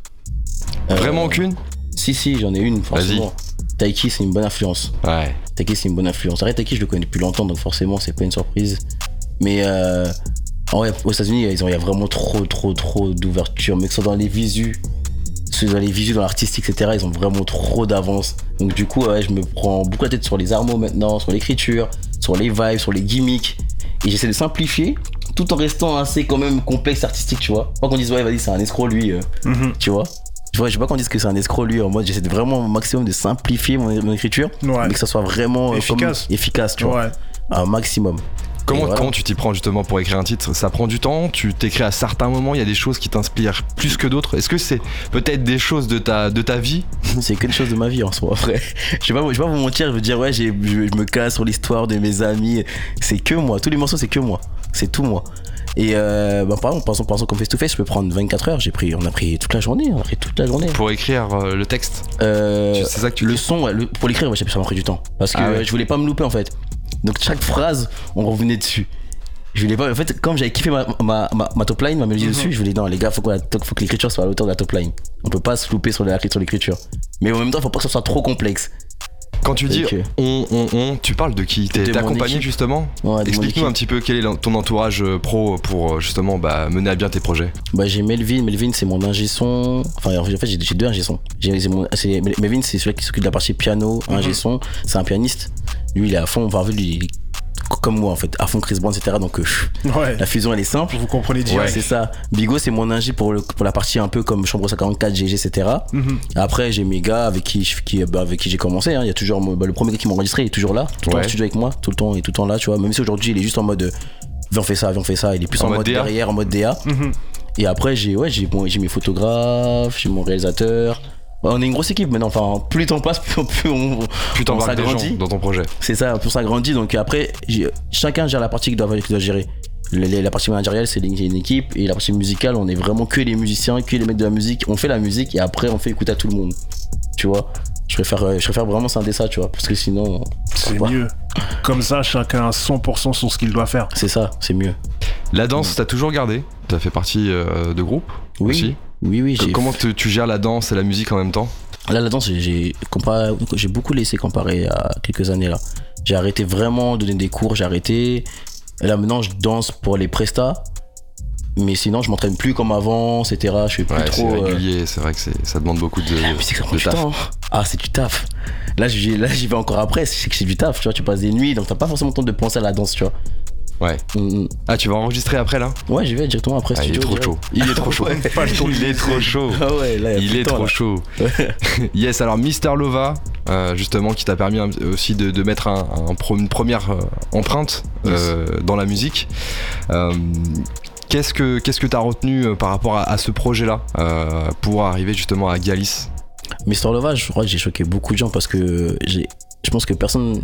S6: Euh,
S1: Vraiment aucune
S6: Si, si, j'en ai une, forcément. Taiki, c'est une bonne influence.
S1: Ouais.
S6: Taiki, c'est une bonne influence. Arrête, Taiki, je le connais depuis longtemps, donc forcément, c'est pas une surprise. Mais euh, en vrai, aux États-Unis, ils ont- il y a vraiment trop, trop, trop d'ouverture. Mais que ce soit dans les visus, que ce soit dans les visus, dans l'artistique, etc., ils ont vraiment trop d'avance. Donc, du coup, ouais, je me prends beaucoup la tête sur les armots maintenant, sur l'écriture, sur les vibes, sur les gimmicks. Et j'essaie de simplifier tout en restant assez quand même complexe artistique, tu vois. Pas qu'on dise, ouais, vas-y, c'est un escroc lui, euh,
S2: Mhm.
S6: tu vois. Je vois, je veux pas qu'on dise que c'est un escroc lui. Mode, j'essaie vraiment au maximum de simplifier mon, mon écriture,
S2: Ouais.
S6: mais que ça soit vraiment euh, comme-
S2: Efficace.
S6: efficace, tu vois,
S2: Ouais.
S6: un maximum.
S1: Comment,
S6: voilà.
S1: comment tu t'y prends justement pour écrire un titre? Ça prend du temps? Tu t'écris à certains moments Il y a des choses qui t'inspirent plus que d'autres? Est-ce que c'est peut-être des choses de ta, de ta vie?
S6: C'est quelque chose de ma vie en soi, vrai. Je vais pas, je vais pas vous mentir, je veux dire, ouais, j'ai- je, je me casse sur l'histoire de mes amis. C'est que moi. Tous les morceaux, c'est que moi. C'est tout moi. Et euh, bah, par exemple, par exemple, par exemple, comme face to face, je peux prendre 24 heures. J'ai pris, on a pris toute la journée. On a pris toute la journée.
S1: pour écrire euh, le texte
S6: Euh,
S1: c'est ça que tu
S6: le son, ouais, le- pour l'écrire, ouais, ça m'a pris du temps. Parce que
S1: Ah ouais.
S6: euh, je voulais pas me louper en fait. Donc chaque phrase, on revenait dessus. Je voulais pas. En fait, comme j'avais kiffé ma, ma, ma, ma top line, ma
S1: Mhm.
S6: mélodie dessus, je voulais non, les gars, faut, qu'on- faut que l'écriture soit à la hauteur de la top line. On peut pas se louper sur l'écriture. Mais en même temps, faut pas que ça soit trop complexe.
S1: Quand tu dis on, on, on, tu parles de qui? T'es accompagné justement?
S6: Ouais,
S1: Explique-nous un petit peu quel est ton entourage euh, pro pour euh, justement bah, mener à bien tes projets.
S6: Bah, j'ai Melvin. Melvin, c'est mon ingé son. Enfin, en fait, j'ai deux ingé son. Melvin, c'est celui qui s'occupe de la partie piano, ingé son. C'est un pianiste. Lui, il est à fond. Enfin, lui, il est comme moi, en fait, à fond Chris Brown, etc. Donc, euh,
S2: Ouais.
S6: la fusion, elle est simple.
S2: Vous comprenez
S6: Ouais,
S2: direct.
S6: c'est ça. Bigo, c'est mon ingé pour, le- pour la partie un peu comme Chambre 144, GG, etc. Après, j'ai mes gars avec qui, bah, avec qui j'ai commencé. hein. Il y a toujours bah, le premier gars qui m'a enregistré, il est toujours là, tout le temps
S1: Ouais.
S6: au studio avec moi, tout le temps, il est tout le temps là, tu vois. Même si aujourd'hui, il est juste en mode, euh, viens, on fait ça, viens, on fait ça. Il est plus
S1: En
S6: en,
S1: mode
S6: mode, derrière, en mode DA.
S2: Mhm.
S6: Et après, j'ai ouais, j'ai bon, j'ai mes photographes, j'ai mon réalisateur. Ouais, on est une grosse équipe maintenant. Enfin, plus le temps passe, plus on, plus on,
S1: Tu
S6: on s'agrandit.
S1: dans ton projet.
S6: C'est ça, plus on s'agrandit. Donc après, chacun gère la partie qu'il doit, qu'il doit gérer. Le- le- la partie managériale, c'est une une équipe. Et la partie musicale, on est vraiment que les musiciens, que les mecs de la musique. On fait la musique et après, on fait écouter à tout le monde. Tu vois? Je préfère, euh, je préfère vraiment scinder ça, tu vois. Parce que sinon,
S2: C'est mieux. Comme ça, chacun a 100% sur ce qu'il doit faire.
S6: c'est ça, c'est mieux.
S1: La danse, t'as toujours gardé? T'as fait partie euh, de groupe
S6: Oui,
S1: aussi?
S6: Oui, oui. j'ai-
S1: Comment te- tu gères la danse et la musique en même temps
S6: Là, la danse, j'ai- j'ai beaucoup laissé comparé à quelques années là. J'ai arrêté vraiment de donner des cours, j'ai arrêté. Et là, maintenant, je danse pour les prestats. Mais sinon, je m'entraîne plus comme avant, etc. Je fais plus
S1: Ouais, c'est
S6: trop. euh,
S1: régulier, c'est vrai que ça demande beaucoup de,
S6: ça prend du
S1: taf.
S6: temps. Ah, c'est du taf. Là, j'y là, j'y vais encore après. C'est que c'est du taf, tu vois. Tu passes des nuits, donc t'as pas forcément le temps de penser à la danse, tu vois.
S1: Ouais.
S6: Mm,
S1: Ah, tu vas enregistrer après là?
S6: Mm. Ouais, j'y vais directement après.
S1: Ah, Il est
S6: studio,
S1: trop
S6: direct.
S1: chaud. Il est trop chaud. Il est trop chaud.
S6: Ah ouais, là,
S1: Il est
S6: temps,
S1: trop
S6: là.
S1: chaud. yes, alors Mister Lova, euh, justement, qui t'a permis un- aussi de, de mettre un- un pro- une première euh, empreinte euh, dans la musique. Euh, Qu'est-ce que qu'est-ce que t'as retenu par rapport à, à ce projet-là pour arriver justement à Galis
S6: Mister Lova, je crois que j'ai choqué beaucoup de gens parce que j'ai. Je pense que personne.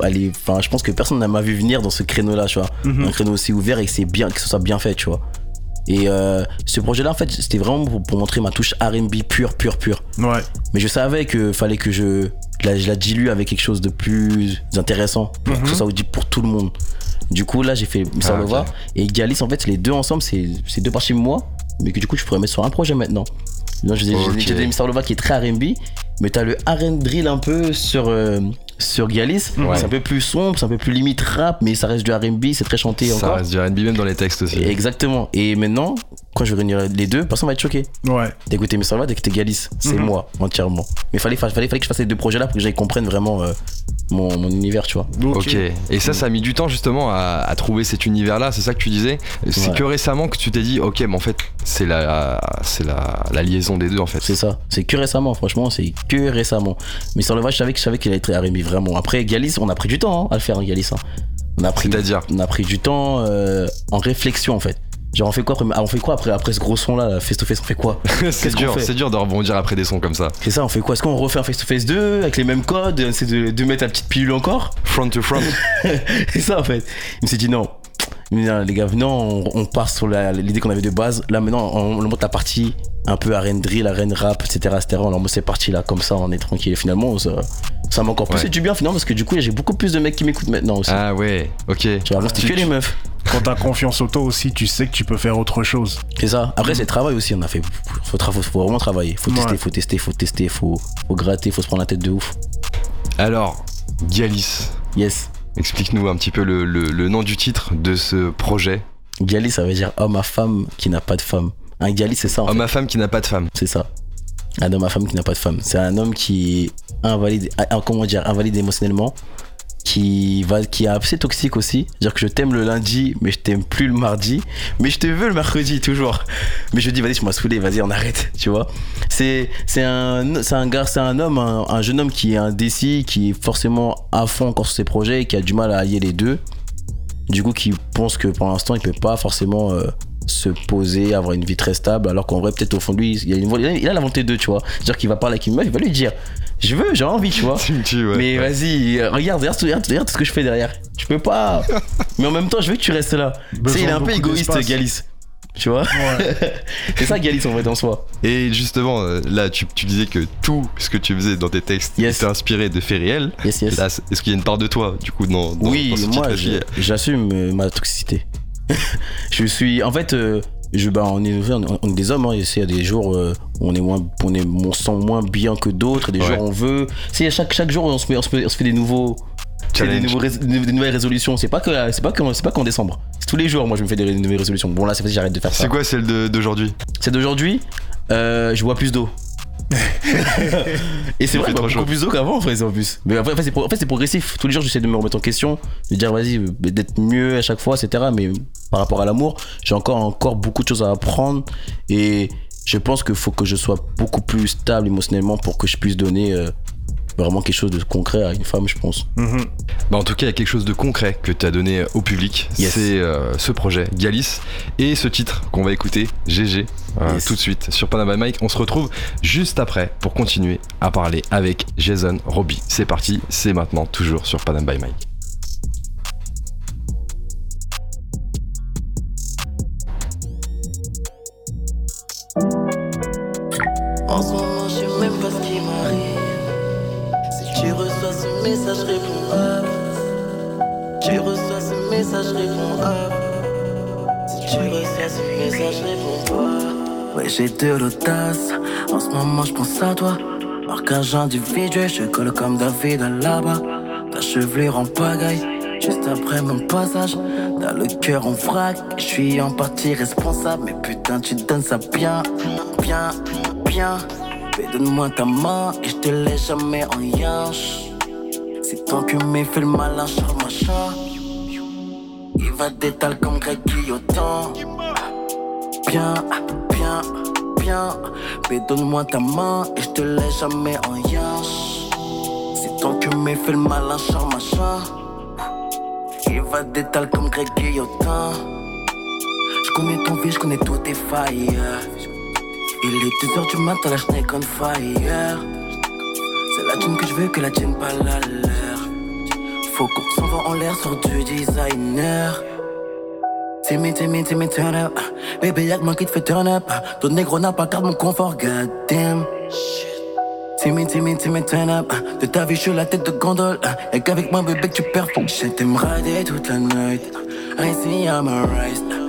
S6: Allez, enfin, je pense que personne n'a m'a vu venir dans ce créneau-là, tu vois.
S2: Mhm.
S6: Un créneau aussi ouvert et que c'est bien, que ce soit bien fait, tu vois. Et euh, ce projet-là, en fait, c'était vraiment pour, pour montrer ma touche RB pure, pure, pure.
S2: Ouais.
S6: Mais je savais qu'il fallait que je la, je la dilue avec quelque chose de plus intéressant pour
S2: Mhm.
S6: que ce soit audible pour tout le monde. Du coup, là, j'ai fait Mister
S1: Ah, ok.
S6: Lova et Galis, en fait, les deux ensemble, c'est c'est deux parties de moi, mais que du coup, je pourrais mettre sur un projet maintenant. Donc, j'ai
S1: Ok.
S6: j'ai des Mister Lova qui est très RB, mais t'as le RB drill un peu sur, euh, sur Galis.
S1: Ouais.
S6: C'est un peu plus sombre, c'est un peu plus limite rap, mais ça reste du RB, c'est très chanté
S1: Ça
S6: encore.
S1: reste du R&B même dans les textes aussi.
S6: Exactement. Et maintenant, quand je vais réunir les deux, personne va être choqué
S2: Ouais.
S6: d'écouter Mr. Love, d'écouter Galis. C'est
S2: Mhm.
S6: moi, entièrement. Mais fallait, fallait, fallait que je fasse ces deux projets-là pour que j'aille comprenne vraiment euh, mon, mon univers, tu vois.
S1: Ok. Et ça, ça a mis du temps justement à, à trouver cet univers-là. C'est ça que tu disais? C'est
S6: Ouais.
S1: que récemment que tu t'es dit, ok, mais en fait, c'est la, c'est la, la liaison des deux en fait.
S6: C'est ça. C'est que récemment, franchement, c'est que récemment. Mais sur le je savais que je savais qu'il allait être R&B vraiment. Après, Galis, on a pris du temps hein, à le faire, hein, Galis. hein. On a pris,
S1: C'est-à-dire
S6: on a pris du temps euh, en réflexion, en fait. Genre, on fait quoi après, ah, on fait quoi après, après ce gros son là, face to face, on fait quoi?
S1: C'est dur, c'est dur de rebondir après des sons comme ça.
S6: C'est ça, on fait quoi? Est-ce qu'on refait un face to face 2 avec les mêmes codes essaie de, de mettre la petite pilule encore?
S1: Front to front.
S6: C'est ça en fait. Il me s'est dit non. Les gars, non, on, on part sur l'idée qu'on avait de base. Là maintenant, on, on monte la partie un peu arène drill, arène rap, etc. etc. Alors moi c'est parti là comme ça, on est tranquille. Et finalement ça, ça m'a encore plus
S1: Ouais.
S6: fait du bien finalement parce que du coup j'ai beaucoup plus de mecs qui m'écoutes maintenant aussi.
S1: Ah ouais, ok.
S6: Tu vois, avant c'était
S1: Tu-
S6: que les meufs.
S2: Quand t'as confiance en toi aussi, tu sais que tu peux faire autre chose.
S6: C'est ça. Après c'est le travail aussi, on a fait. Faut, faut, faut vraiment travailler. Faut tester,
S2: Ouais.
S6: faut tester, faut tester, faut, faut gratter, faut se prendre la tête de ouf.
S1: Alors, Galis,
S6: Yes.
S1: Explique-nous un petit peu le, le- le nom du titre de ce projet.
S6: Gali ça veut dire homme à femme qui n'a pas de femme. Un Gali c'est ça en fait.
S1: Homme à femme qui n'a pas de femme.
S6: C'est ça. Un homme à femme qui n'a pas de femme. C'est un homme qui est invalide, ah, comment dire, invalide émotionnellement, qui va, qui est assez toxique aussi. C'est-à-dire que je t'aime le lundi, mais je t'aime plus le mardi, mais je te veux le mercredi toujours. Mais je dis vas-y, je m'as saoulé, vas-y, on arrête, tu vois. C'est, c'est un, c'est un gars, c'est un homme, un, un jeune homme qui est indécis, qui est forcément à fond encore sur ses projets, et qui a du mal à allier les deux. Du coup, qui pense que pour l'instant, il peut pas forcément euh, se poser, avoir une vie très stable, alors qu'en vrai, peut-être au fond de lui, il a, une, il a- la volonté de, tu vois. C'est-à-dire qu'il va parler avec une meuf, il va lui dire Je veux, j'ai envie, tu vois.
S1: Tu me tues, ouais.
S6: Mais
S1: Ouais.
S6: vas-y, regarde, regarde, regarde, regarde tout ce que je fais derrière. Tu peux pas. Mais en même temps, je veux que tu restes là. Tu sais, il est un peu égoïste. Galis. Tu vois
S2: Ouais.
S6: C'est ça, Galis, en fait, en soi.
S1: Et justement, euh, là, tu, tu disais que tout ce que tu faisais dans tes textes
S6: Yes.
S1: était inspiré de faits réels.
S6: Yes, yes.
S1: Est-ce qu'il y a une part de toi, du coup, dans, dans,
S6: oui,
S1: dans ce
S6: moi, je- j'assume euh, ma toxicité. je suis. En fait, euh, je, bah, on, est, on est des hommes. Hein, il y a des jours euh, où on est moins, on est, on se sent moins bien que d'autres. Des
S1: Ouais.
S6: jours où on veut. C'est chaque, chaque jour, on se, met, on, se met- on se fait des nouveaux. Des, nouveaux des nouvelles résolutions. C'est pas que, c'est pas que, c'est pas qu'en décembre. C'est tous les jours. Moi, je me fais des nouvelles résolutions. Bon, là, c'est fait, j'arrête de faire ça.
S1: C'est quoi celle d'aujourd'hui?
S6: C'est d'aujourd'hui. euh, je bois plus d'eau. Et c'est vrai, beaucoup plus d'eau qu'avant, en fait, en plus. Mais après, en fait, c'est pro- en fait, c'est progressif. Tous les jours, j'essaie de me remettre en question, de dire, vas-y, d'être mieux à chaque fois, etc. Mais par rapport à l'amour, j'ai encore, encore beaucoup de choses à apprendre. Et je pense qu'il faut que je sois beaucoup plus stable émotionnellement pour que je puisse donner euh, vraiment quelque chose de concret à une femme, je pense.
S2: Mhm.
S1: Bah, en tout cas, il y a quelque chose de concret que tu as donné au public.
S6: Yes.
S1: C'est euh, ce projet, Galis, et ce titre qu'on va écouter, GG, euh,
S6: Yes.
S1: tout de suite sur Panama Mike. On se retrouve juste après pour continuer à parler avec Jason Robbie. C'est parti, c'est maintenant, toujours sur Panama by Mike.
S4: En ce moment, je sais même pas ce qui m'arrive. Si tu reçois ce message, réponds up. Tu reçois ce message, réponds up. Si tu reçois ce message, réponds pas. Ouais, j'ai de l'audace. En ce moment, je pense à toi. Marquage individuel, je colle comme David à là-bas. Ta chevelure en pagaille. Juste après mon passage, dans le cœur en vrac, je suis en partie responsable, mais putain tu donnes ça bien, bien, bien. Mais donne-moi ta main et je te laisse jamais en yinche. C'est ton que me fait le malin sur machin. Il va détaler comme Greg Guillotin. Bien, bien, bien. Mais donne-moi ta main et je te laisse jamais en yinche. C'est ton que me fait le malin sur machin. Il va détaler comme Greg Guillotin. Je connais ton vie, je connais toutes tes failles. Il est 2h du matin, la schneck on fire. C'est la thune que je veux, que la tienne pas la leur. Faut qu'on s'envoie en l'air sur du designer. Timmy, Timmy, Timmy, turn up. Baby, y'a que moi qui te fait turn up. Ton négro n'a pas carte mon confort, goddamn. Timmy, Timmy, Timmy, turn up. De ta vie, je suis la tête de gondole. Et qu'avec moi, bébé, que tu perds. Je t'aime toute la nuit. I see I'm a rise.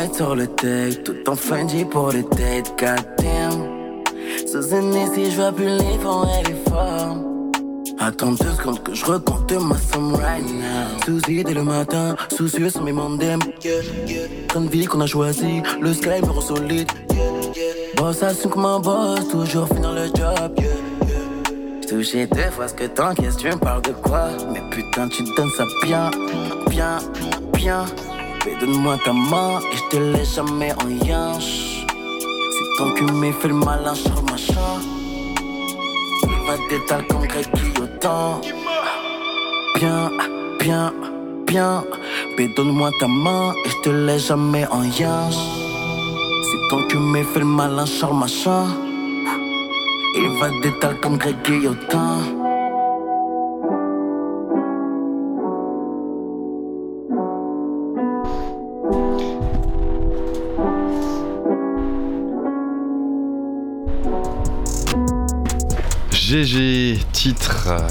S4: Sur le tech. Tout en Fendi pour les dates, goddamn. Sous un ici, je vois plus les fonds et les femmes. Attends deux secondes que je recompte ma somme right now. Souci dès le matin, soucieux sur mes mandem. Grande vie qu'on a choisi, le sky me rend solide. Boss assume comme un boss, toujours finir le job. Touché deux fois ce que t'encaisses, tu me parles de quoi? Mais putain, tu donnes ça bien, bien, bien. Mais donne-moi ta main et je te laisse jamais en yinche. C'est ton cul me fait le malin sur machin. Il va détaler comme Greg Guillotin. Bien, bien, bien. Mais donne-moi ta main et je te laisse jamais en yinche. C'est ton cul me fait le malin sur machin. Il va détaler comme Greg Guillotin.
S1: GG, titre, euh,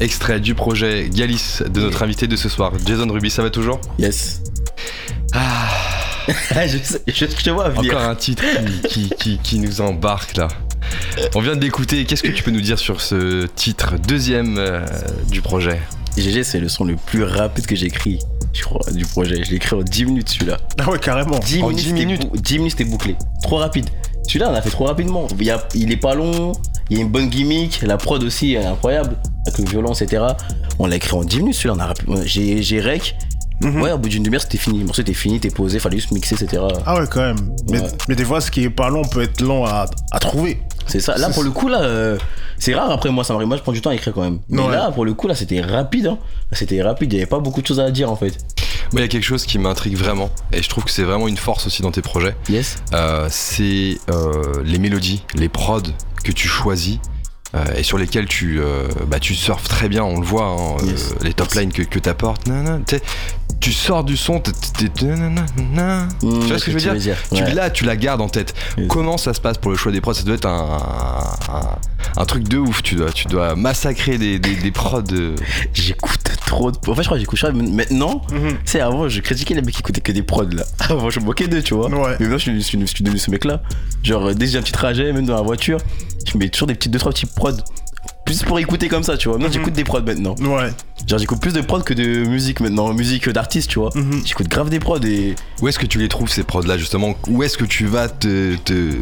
S1: extrait du projet Galis de notre invité de ce soir, Jason Ruby, ça va toujours?
S6: Yes.
S1: Ah,
S6: je, sais- je, je te vois venir.
S1: encore un titre qui, qui, qui- qui nous embarque là. On vient d'écouter, qu'est-ce que tu peux nous dire sur ce titre, deuxième euh, du projet?
S6: GG, c'est le son le plus rapide que j'ai écrit, je crois, du projet. Je l'ai écrit en 10 minutes celui-là.
S2: Ah ouais, carrément.
S6: 10
S1: En
S6: minutes,
S1: 10
S6: c'était
S1: minutes.
S6: bou- 10 minutes, c'était bouclé. Trop rapide. Celui-là, on a fait trop rapidement. Il, y a- il est pas long, il y a une bonne gimmick, la prod aussi est incroyable, avec le violon, etc. On l'a écrit en 10 minutes, celui-là, on a rapide- J'ai j'ai rec.
S2: Mhm.
S6: Ouais, au bout d'une demi-heure, c'était fini. Le morceau était fini, t'es posé, fallait juste mixer, etc.
S2: Ah ouais, quand même. Mais,
S6: Ouais.
S2: mais des fois, ce qui est pas long peut être long à, à trouver.
S6: C'est ça. Là,
S2: C'est-
S6: pour le coup, là, euh, c'est rare. Après, moi, ça m'arrive. Moi, je prends du temps à écrire quand même. Mais
S2: Ouais.
S6: là, pour le coup, là, c'était rapide. Hein. C'était rapide. Il y avait pas beaucoup de choses à dire, en fait.
S1: Moi, il y a quelque chose qui m'intrigue vraiment, et je trouve que c'est vraiment une force aussi dans tes projets,
S6: Yes.
S1: euh, c'est euh, les mélodies, les prods que tu choisis. euh, et sur lesquels tu, euh, bah, tu surfes très bien, on le voit, hein, euh,
S6: Yes.
S1: les top lines que, que tu apportes. Tu sors du son, nanana. tu vois ce que je veux dire Tu
S6: Ouais.
S1: l'as, tu la gardes en tête.
S6: Yes.
S1: Comment ça se passe pour le choix des prods? Ça doit être un, un, un truc de ouf. Tu dois, tu dois massacrer des, des, des prods. euh.
S6: J'écoute trop de. En fait, je crois que j'écoute maintenant. Tu sais, avant, je critiquais les mecs qui écoutaient que des prods là. Avant, je me moquais d'eux, tu vois.
S2: Ouais.
S6: Mais maintenant, je suis, devenu ce mec là. Genre, dès que j'ai un petit trajet, même dans la voiture, je mets toujours des petits, deux, trois petits prods. Plus pour écouter comme ça, tu vois. Maintenant, j'écoute des prods maintenant.
S2: Ouais.
S6: Genre, j'écoute plus de prods que de musique maintenant. Musique d'artiste, tu vois.
S2: Mhm.
S6: J'écoute grave des prods et.
S1: Où est-ce que tu les trouves ces prods là justement? Où est-ce que tu vas te, te-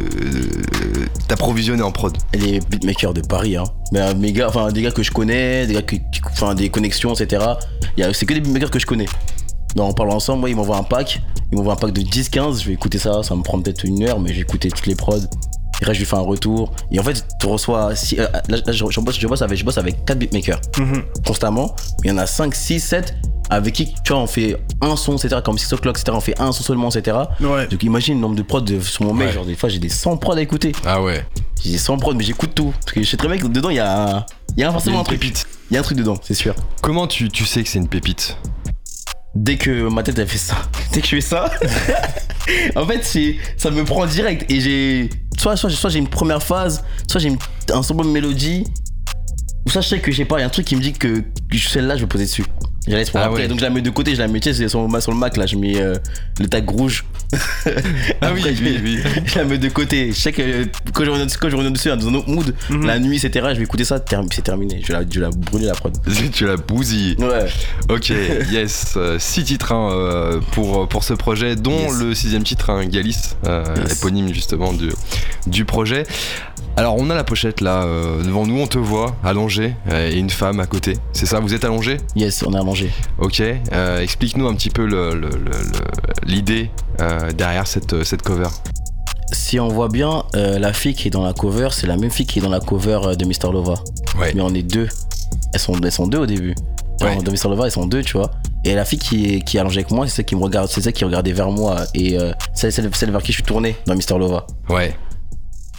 S1: t'approvisionner en prod?
S6: Les beatmakers de Paris, hein. Mais, euh, mes gars, enfin des gars que je connais, des gars qui, enfin des connexions, etc. Il y a- C'est que des beatmakers que je connais. Donc on parle ensemble, moi ils m'envoient un pack, ils m'envoient un pack de 10-15, je vais écouter ça, ça me prend peut-être une heure, mais je vais écouter toutes les prods. Et après je lui fais un retour. Et en fait, tu reçois. Si, euh, là, là, je, je bosse, je, bosse avec, je bosse avec 4 beatmakers
S2: Mhm.
S6: constamment. Mais il y en a 5, 6, 7 avec qui, tu vois, on fait un son, etc. Comme 6 o'clock, etc. On fait un son seulement, etc.
S2: Ouais.
S6: Donc imagine le nombre de prods de- sur mon mail.
S1: Ouais.
S6: Genre des fois j'ai des 100 prods à écouter.
S1: Ah ouais.
S6: J'ai 100 prods, mais j'écoute tout. Parce que je sais très bien que dedans, il y a, un- il y a forcément
S1: Il y a
S6: un truc.
S1: pépite.
S6: Il y a un truc dedans, c'est sûr.
S1: Comment tu, tu sais que c'est une pépite?
S6: Dès que ma tête, elle fait ça. Dès que je fais ça, en fait, c'est- ça me prend direct. Et j'ai. Soit, soit, j'ai une première phase, soit j'ai un son de mélodie. Ou soit je sais que, je sais pas, il y a un truc qui me dit que celle-là, je vais poser dessus. Je la laisse pour
S1: Ah
S6: après.
S1: ouais.
S6: Donc je la mets de côté, je la mets, tu sais, c'est sur, sur le Mac, là, je mets euh, le tag rouge.
S1: Ah oui,
S6: Après, je,
S1: oui,
S6: je la mets de côté. Je sais que euh, quand je reviens, quand je reviens dessus, dans un autre mood,
S2: Mhm.
S6: la nuit, etc., je vais écouter ça, term- c'est terminé. Je vais la, je la brûler la prod.
S1: tu l'as bousillé.
S6: Ouais.
S1: Ok, yes. Six titres hein, euh, pour, pour ce projet, dont
S6: Yes.
S1: le sixième titre, hein, Galis, euh,
S6: Yes.
S1: éponyme justement du, du projet. Alors on a la pochette là devant nous, on te voit allongé et une femme à côté. C'est ça, vous êtes allongé?
S6: Yes, on a
S1: Ok. Euh, Explique-nous un petit peu l'idée euh, derrière cette, cette cover.
S6: Si on voit bien, euh, la fille qui est dans la cover, c'est la même fille qui est dans la cover euh, de Mr. Lova.
S1: Ouais.
S6: Mais on est deux. Elles sont, elles sont deux au début.
S1: Ouais.
S6: Dans Mr. Lova, elles sont deux, tu vois. Et la fille qui est, qui est allongée avec moi, c'est celle qui me regarde, c'est celle qui regardait vers moi. Et euh, c'est celle, celle vers qui je suis tourné dans Mr. Lova.
S1: Ouais.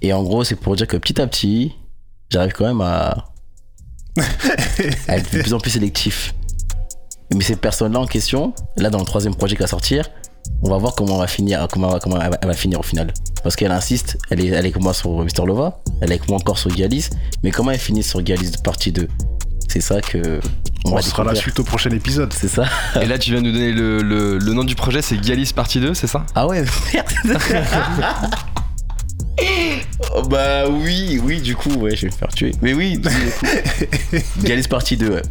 S6: Et en gros, c'est pour dire que petit à petit, j'arrive quand même à, à être de plus en plus sélectif. Mais ces personnes-là en question, là dans le troisième projet qui va sortir, on va voir comment on va finir, comment, comment elle, va, elle va finir au final. Parce qu'elle insiste, elle est, elle est avec moi sur Mr. Lova, elle est avec moi encore sur Galis, mais comment elle finit sur Galis de partie 2 C'est ça que on
S2: On
S6: va
S2: sera la suite au prochain épisode.
S6: C'est ça
S1: Et là tu viens de nous donner le, le- le nom du projet, c'est Galis partie 2, c'est ça?
S6: Ah ouais, merde Oh bah oui, oui, du coup, ouais, je vais me faire tuer. Mais oui, du coup. Galis partie 2, ouais.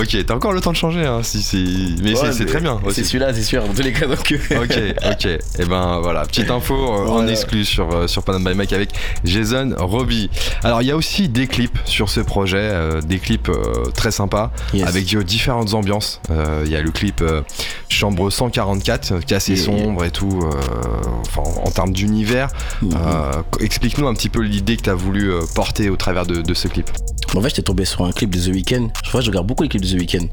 S1: Ok, t'as encore le temps de changer, hein, si, si... mais c'est-
S6: Ouais,
S1: c'est très bien.
S6: C'est celui-là, c'est sûr, dans tous les cas. Donc, euh,
S1: Ok, ok. Et ben voilà, petite info euh, en
S6: Voilà.
S1: exclu sur, euh, sur Panam by Mike avec Jason Roby. Alors il y a aussi des clips sur ce projet, euh, des clips euh, très sympas
S6: Yes.
S1: avec différentes ambiances. Il y a le clip Chambre 144 euh, qui est assez sombre et tout, enfin en termes d'univers.
S6: Mhm.
S1: Euh, Explique-nous un petit peu l'idée que tu as voulu porter au travers de, de ce clip.
S6: En fait, j'étais tombé sur un clip de The Weeknd. Je vois, je regarde beaucoup les clips de The Weeknd.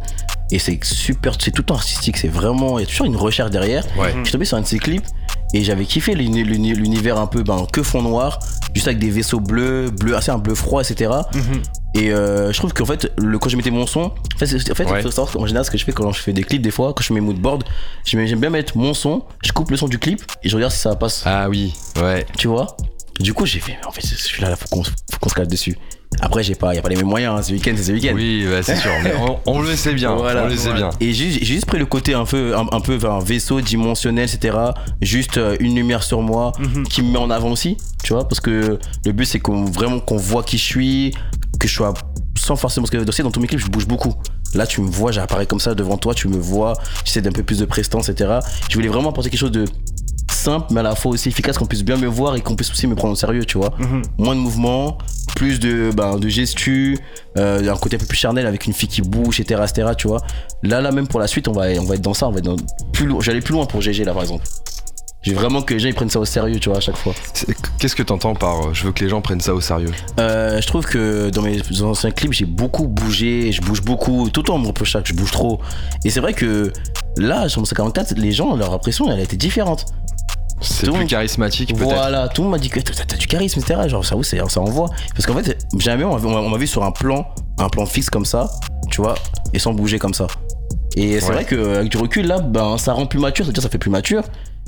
S6: Et c'est super, c'est tout le temps artistique. C'est vraiment, il y a toujours une recherche derrière.
S1: Ouais.
S6: Je suis tombé sur un de ces clips et j'avais kiffé l'uni- l'uni- l'univers un peu ben, que fond noir, juste avec des vaisseaux bleus, bleu, assez un bleu froid, etc.
S2: Mhm.
S6: Et euh, je trouve qu'en fait, le, quand je mettais mon son, en fait, en fait
S1: Ouais.
S6: savoir général, ce que je fais quand je fais des clips, des fois, quand je mets moodboard, je j'aime bien mettre mon son, je coupe le son du clip et je regarde si ça passe.
S1: Ah oui, ouais.
S6: Tu vois? Du coup, j'ai fait, mais en fait, celui-là, là, faut qu'on faut qu'on se calme dessus. Après, j'ai pas, y a pas les mêmes moyens. hein. Ce week-end, c'est ce week-end.
S1: Oui, bah, c'est sûr. mais on, on le sait bien.
S6: Voilà.
S1: on le sait bien.
S6: Et j'ai j'ai juste pris le côté un peu, un, un peu vers un vaisseau dimensionnel, etc. Juste euh, une lumière sur moi qui me met en avant aussi, tu vois, parce que le but c'est qu'on vraiment qu'on voit qui je suis, que je sois sans forcément parce que dans tous mes clips je bouge beaucoup. Là tu me vois, j'apparais comme ça devant toi, tu me vois, j'essaie d'un peu plus de prestance, etc. Je voulais vraiment apporter quelque chose de simple mais à la fois aussi efficace qu'on puisse bien me voir et qu'on puisse aussi me prendre au sérieux tu vois moins de mouvements plus de ben, de gestus euh, un côté un peu plus charnel avec une fille qui bouge etc etc tu vois là là même pour la suite on va on va être dans ça on va être dans plus loin j'allais plus loin pour GG là par exemple j'ai vraiment que les gens ils prennent ça au sérieux tu vois à chaque fois
S1: Qu'est-ce que t'entends par euh, je veux que les gens prennent ça au sérieux?
S6: Euh, je trouve que dans mes anciens clips, j'ai beaucoup bougé, je bouge beaucoup. Tout le temps, on me reproche ça, que je bouge trop. Et c'est vrai que là, sur mon 44, les gens, leur impression, elle a été différente.
S1: C'est plus charismatique peut-être.
S6: Voilà, tout le monde m'a dit que t'as du charisme, etc. Genre, ça, c'est- ça envoie. Parce qu'en fait, jamais on m'a- on vu sur un plan, un plan fixe comme ça, tu vois, et sans bouger comme ça. Et c'est
S1: Ouais.
S6: vrai qu'avec du recul, là, ben, ça rend plus mature, c'est-à-dire ça fait plus mature.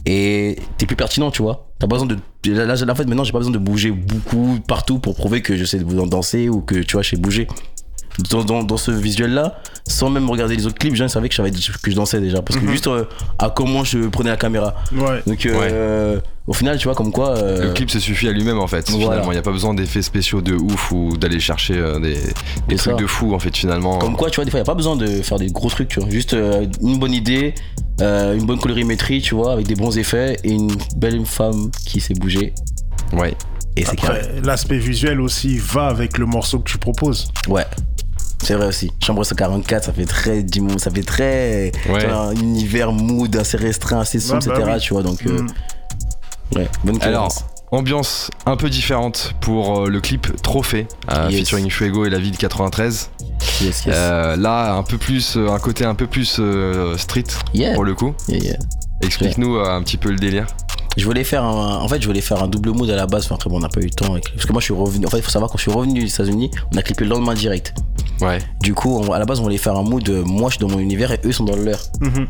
S6: Et t'es plus pertinent, tu vois. T'as pas besoin de. Là, là, en fait, maintenant, j'ai pas besoin de bouger beaucoup partout pour prouver que je sais danser ou que, tu vois, je sais bouger. Dans, dans, dans ce visuel-là, sans même regarder les autres clips, les gens savaient que, je savais- que je dansais déjà. Parce que juste euh, à comment je prenais la caméra.
S2: Ouais.
S6: Donc, euh, au final, tu vois, comme quoi. euh,
S1: Le clip se suffit à lui-même en fait.
S6: Voilà.
S1: Finalement, il n'y a pas besoin d'effets spéciaux de ouf ou d'aller chercher euh, des, des trucs
S6: ça.
S1: de fou en fait finalement.
S6: Comme quoi, tu vois, des fois, il n'y a pas besoin de faire des gros trucs, tu vois. Juste euh, une bonne idée, euh, une bonne colorimétrie, tu vois, avec des bons effets et une belle femme qui sait bouger.
S1: Ouais.
S6: Et c'est
S2: l'aspect visuel aussi va avec le morceau que tu proposes.
S6: Ouais. C'est vrai aussi. Chambre 144, ça fait très dimon, ça fait très.
S1: Ouais.
S6: un univers mood assez restreint, assez sombre,
S2: bah
S6: etc.
S2: oui.
S6: Tu vois, donc. euh,
S2: Mm.
S6: Ouais, bonne
S1: Alors, ambiance un peu différente pour euh, le clip Trophée, euh,
S6: Yes.
S1: featuring Fuego et la ville 93.
S6: Yes, yes.
S1: Euh, là, un peu plus, euh, un côté un peu plus euh, street
S6: yeah.
S1: pour le coup.
S6: yeah, yeah.
S1: Explique-nous euh, un petit peu le délire.
S6: Je voulais faire un, en fait, je voulais faire un double mood à la base. Enfin, après, bon, on n'a pas eu le temps. Parce que moi, je suis revenu. En fait, il faut savoir, quand je suis revenu des États-Unis, on a clippé le lendemain direct.
S1: Ouais.
S6: Du coup, on- à la base, on voulait faire un mood. euh, moi, je suis dans mon univers et eux sont dans le leur.
S2: Mhm.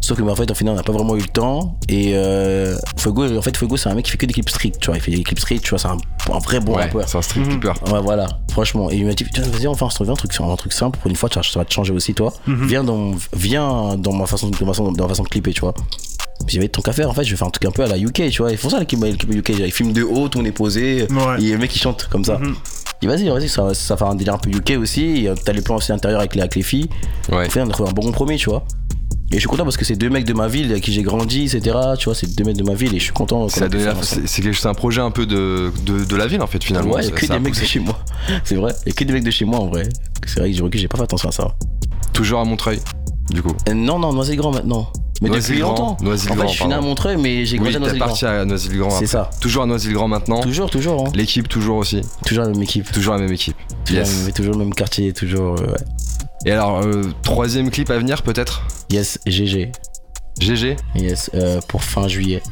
S6: Sauf que, bah, en fait, au final, on n'a pas vraiment eu le temps. Et euh, Fuego, en fait, Fuego, c'est un mec qui fait que des clips street. Tu vois, il fait des clips street. Tu vois, c'est un, un vrai bon
S1: ouais,
S6: rappeur.
S1: c'est un street
S2: Mhm.
S1: clipper.
S6: Ouais, voilà, franchement. Et il m'a dit, vas-y, on va se trouver un truc, un truc simple. Pour une fois, tu vois, ça va te changer aussi, toi.
S2: Mhm.
S6: Viens, dans, viens dans, ma façon, dans, ma façon, dans ma façon de clipper, tu vois. Puis j'avais tant qu'à faire, en fait, je vais faire un truc un peu à la UK, tu vois. Ils font ça, l'équipe UK. Ils filment de haut, tout on est posé.
S2: Ouais.
S6: Et le mec, il chante comme ça.
S2: Mhm.
S6: Et vas-y, vas-y, ça, ça fait un délire un peu UK aussi. Et T'as les plans aussi intérieurs avec les, avec les filles.
S1: Ouais.
S6: On a trouvé un bon compromis, tu vois. Et je suis content parce que c'est deux mecs de ma ville avec qui j'ai grandi, etc. Tu vois, c'est deux mecs de ma ville et je suis content. Ensemble.
S1: c'est un projet un peu de, de, de la ville en fait finalement.
S6: Ouais, il que des mecs de chez moi. C'est vrai, il que des mecs de chez moi en vrai. C'est vrai que j'ai pas fait attention à ça.
S1: Toujours à Montreuil, du coup.
S6: Euh, non, non, Noisy-Grand maintenant. Mais depuis
S1: Noisy-le-Grand,
S6: longtemps. En
S1: Noisy-le-Grand,
S6: fait, je suis né à. Montreuil, mais j'ai grandi
S1: Oui,
S6: à
S1: t'es
S6: Noisy-le-Grand.
S1: parti à Noisy-le-Grand.
S6: C'est ça.
S1: Toujours à Noisy-le-Grand maintenant.
S6: Toujours, toujours, hein.
S1: L'équipe toujours aussi.
S6: Toujours la même équipe.
S1: Toujours la même équipe.
S6: Toujours,
S1: Yes.
S6: la même- toujours le même quartier, toujours. euh, ouais.
S1: Et alors, euh, troisième clip à venir peut-être?
S6: Yes, GG.
S1: GG,
S6: Yes, euh, pour fin juillet.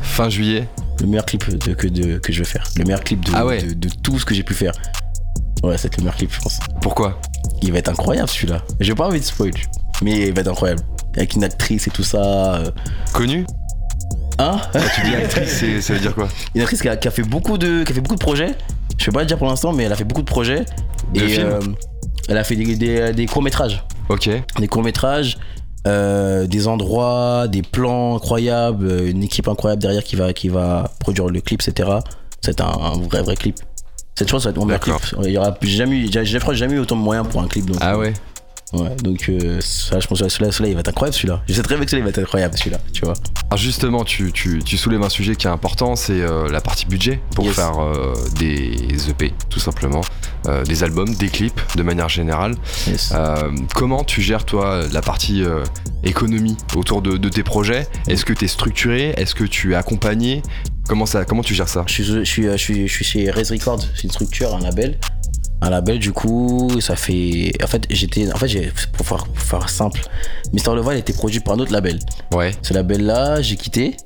S1: fin juillet.
S6: Le meilleur clip de, que, de, que je vais faire. Le meilleur clip de,
S1: Ah ouais.
S6: de, de tout ce que j'ai pu faire. Ouais, c'est le meilleur clip, je pense.
S1: Pourquoi?
S6: Il va être incroyable celui-là. J'ai pas envie de spoil, mais il va être incroyable. Avec une actrice et tout ça. euh.
S1: Connu
S6: Hein
S1: Tu dis actrice, ça veut dire quoi
S6: Une actrice qui a, qui a fait beaucoup de, qui a fait beaucoup de projets. Je peux pas le dire pour l'instant, mais elle a fait beaucoup de projets.
S1: De
S6: et
S1: films
S6: euh, elle a fait des, des, des courts métrages,
S1: Ok.
S6: des courts métrages, des endroits, des plans incroyables, euh, une équipe incroyable derrière qui va, qui va produire le clip, etc. C'est un, un vrai vrai clip. Cette chose, ça va être mon meilleur clip. Il y aura jamais, j'ai jamais eu autant de moyens pour un clip. Donc,
S1: Ah ouais
S6: ouais, donc euh, ça, je pense que celui-là, celui-là, il va être incroyable celui-là. Je sais très bien que celui-là, il va être incroyable celui-là, tu vois.
S1: Alors justement, tu, tu, tu soulèves un sujet qui est important, c'est euh, la partie budget pour
S6: Yes.
S1: faire euh, des EP, tout simplement, euh, des albums, des clips de manière générale.
S6: Yes.
S1: Comment tu gères toi la partie économie autour de, de tes projets? Est-ce que tu es structuré? Est-ce que tu es accompagné? Comment, ça, comment tu gères ça?
S6: Je suis, je suis, je suis, je suis chez Rez Records, c'est une structure, un label. Un label, du coup, ça fait. En fait, j'étais. En fait, j'ai- pour faire, pour faire simple, Mister Leval était produit par un autre label.
S1: Ouais,
S6: Ce label-là, j'ai quitté.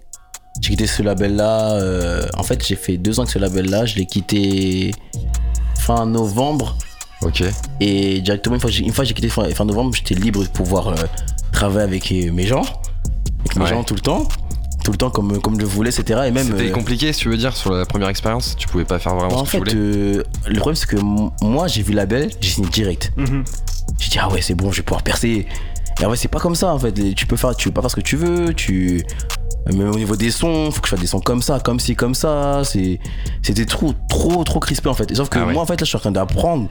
S6: J'ai quitté ce label-là. euh, en fait, j'ai fait deux ans que ce label-là. Je l'ai quitté fin novembre.
S1: ok.
S6: Et directement, une fois, que j'ai- une fois que j'ai quitté fin, fin novembre, j'étais libre de pouvoir euh, travailler avec euh, mes gens, avec mes
S1: Ouais.
S6: gens tout le temps. Tout le temps comme, comme je voulais, etc. Et même.
S1: C'était
S6: euh,
S1: compliqué, si tu veux dire, sur la première expérience Tu pouvais pas faire vraiment
S6: en
S1: ce que
S6: fait,
S1: tu voulais
S6: euh, le problème, c'est que moi, j'ai vu la belle, j'ai signé direct.
S2: Mhm.
S6: J'ai dit, ah ouais, c'est bon, je vais pouvoir percer. Et en fait, c'est pas comme ça, en fait. Tu peux faire, tu peux pas faire ce que tu veux, tu. Même au niveau des sons, faut que je fasse des sons comme ça, comme ci, comme ça. C'est, c'était trop, trop, trop crispé, en fait. Sauf que
S1: Ah ouais.
S6: moi, en fait, là, je suis en train d'apprendre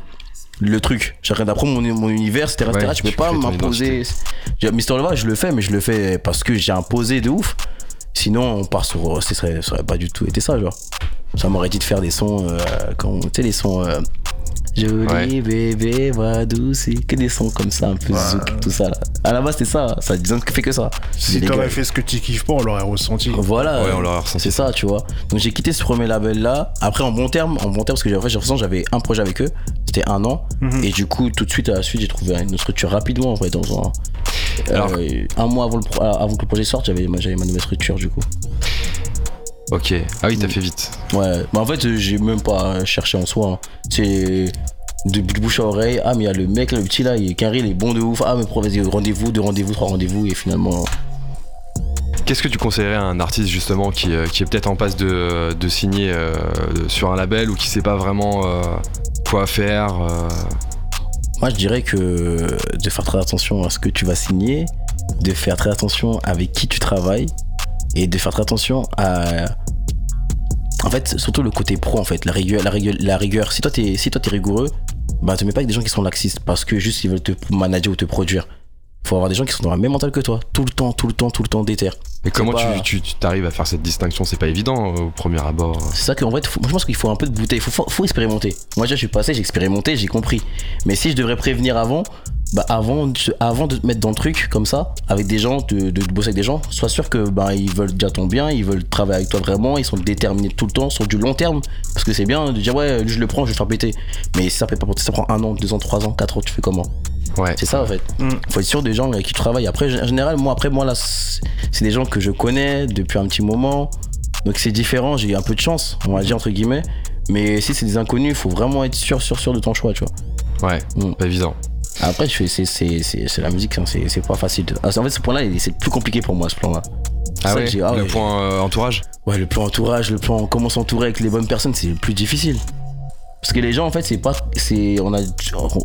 S6: le truc. Je suis en train d'apprendre mon, mon univers, etc.
S1: Ouais,
S6: etc. Tu peux
S1: tu
S6: pas
S1: crées ton
S6: m'imposer. J'ai- Mister Leva, je le fais, mais je le fais parce que j'ai imposé de ouf. Sinon, on part sur. Ce serait, ça aurait pas du tout été ça, genre. Ça m'aurait dit de faire des sons, euh, comme, tu sais, les sons. Joli
S1: Ouais.
S6: bébé, voix douce, et que des sons comme ça, un peu zouk, tout ça là. À la base, c'était ça, ça disait que fait que ça.
S2: Si t'aurais fait ce que tu kiffes pas, on l'aurait ressenti.
S6: Voilà,
S1: Ouais, on l'aurait ressenti.
S6: c'est ça, tu vois. Donc j'ai quitté ce premier label là. Après, en bon terme, en bon terme, parce que j'avais, j'ai l'impression que j'avais un projet avec eux, c'était un an.
S2: Mhm.
S6: Et du coup, tout de suite à la suite, j'ai trouvé une structure rapidement en fait. Dans un,
S1: Alors-
S6: euh, un mois avant, le pro- avant que le projet sorte, j'avais, j'avais ma nouvelle structure du coup.
S1: Ok. Ah oui, t'as fait vite.
S6: Ouais, bah en fait, j'ai même pas cherché en soi. hein. C'est de bouche à oreille. Ah, mais il y a le mec, le petit là, il est carré, il est bon de ouf. Ah, mais pro, vas-y, rendez-vous, deux rendez-vous, trois rendez-vous, et finalement.
S1: Qu'est-ce que tu conseillerais à un artiste justement qui, euh, qui est peut-être en passe de, de signer euh, sur un label ou qui sait pas vraiment euh, quoi faire euh,
S6: Moi, je dirais que de faire très attention à ce que tu vas signer, de faire très attention avec qui tu travailles, et de faire très attention à. En fait, surtout le côté pro, en fait, la rigueur. Si toi, t'es rigoureux, bah, te mets pas avec des gens qui sont laxistes parce que juste ils veulent te manager ou te produire. Faut avoir des gens qui sont dans la même mentale que toi, tout le temps, tout le temps, tout le temps déter.
S1: Mais comment
S6: pas-
S1: tu, tu, tu t'arrives à faire cette distinction? C'est pas évident euh, au premier abord.
S6: C'est ça qu'en fait, faut- moi je pense qu'il faut un peu de bouteille, il faut, faut, faut expérimenter. Moi déjà je suis passé, j'ai expérimenté, j'ai compris. Mais si je devrais prévenir avant, bah avant, de- avant de te mettre dans le truc comme ça, avec des gens, de, de bosser avec des gens, sois sûr que bah, ils veulent déjà ton bien, ils veulent travailler avec toi vraiment, ils sont déterminés tout le temps sur du long terme. Parce que c'est bien de dire ouais, lui, je le prends, je vais le faire péter. Mais si ça, ça prend un an, deux ans, trois ans, quatre ans, tu fais comment?
S1: Ouais.
S6: c'est ça en fait.
S2: Mm.
S6: Faut être sûr des gens avec qui tu travailles. Après, en général, moi, après, moi là, c'est des gens que je connais depuis un petit moment. Donc c'est différent, j'ai eu un peu de chance, on va dire entre guillemets. Mais si c'est des inconnus, il faut vraiment être sûr, sûr, sûr de ton choix, tu vois.
S1: Ouais.
S6: Mm.
S1: Pas évident.
S6: Après, je fais- c'est c'est- c'est- c'est la musique, hein, c'est c'est pas facile. de- Ah, En fait, ce point-là, il- c'est le plus compliqué pour moi, ce plan-là.
S1: Ah ouais.
S6: ah
S1: le
S6: ouais.
S1: point euh, entourage?
S6: Ouais, le plan entourage, le plan comment s'entourer avec les bonnes personnes, c'est le plus difficile. Parce que les gens, en fait, c'est pas. c'est on a,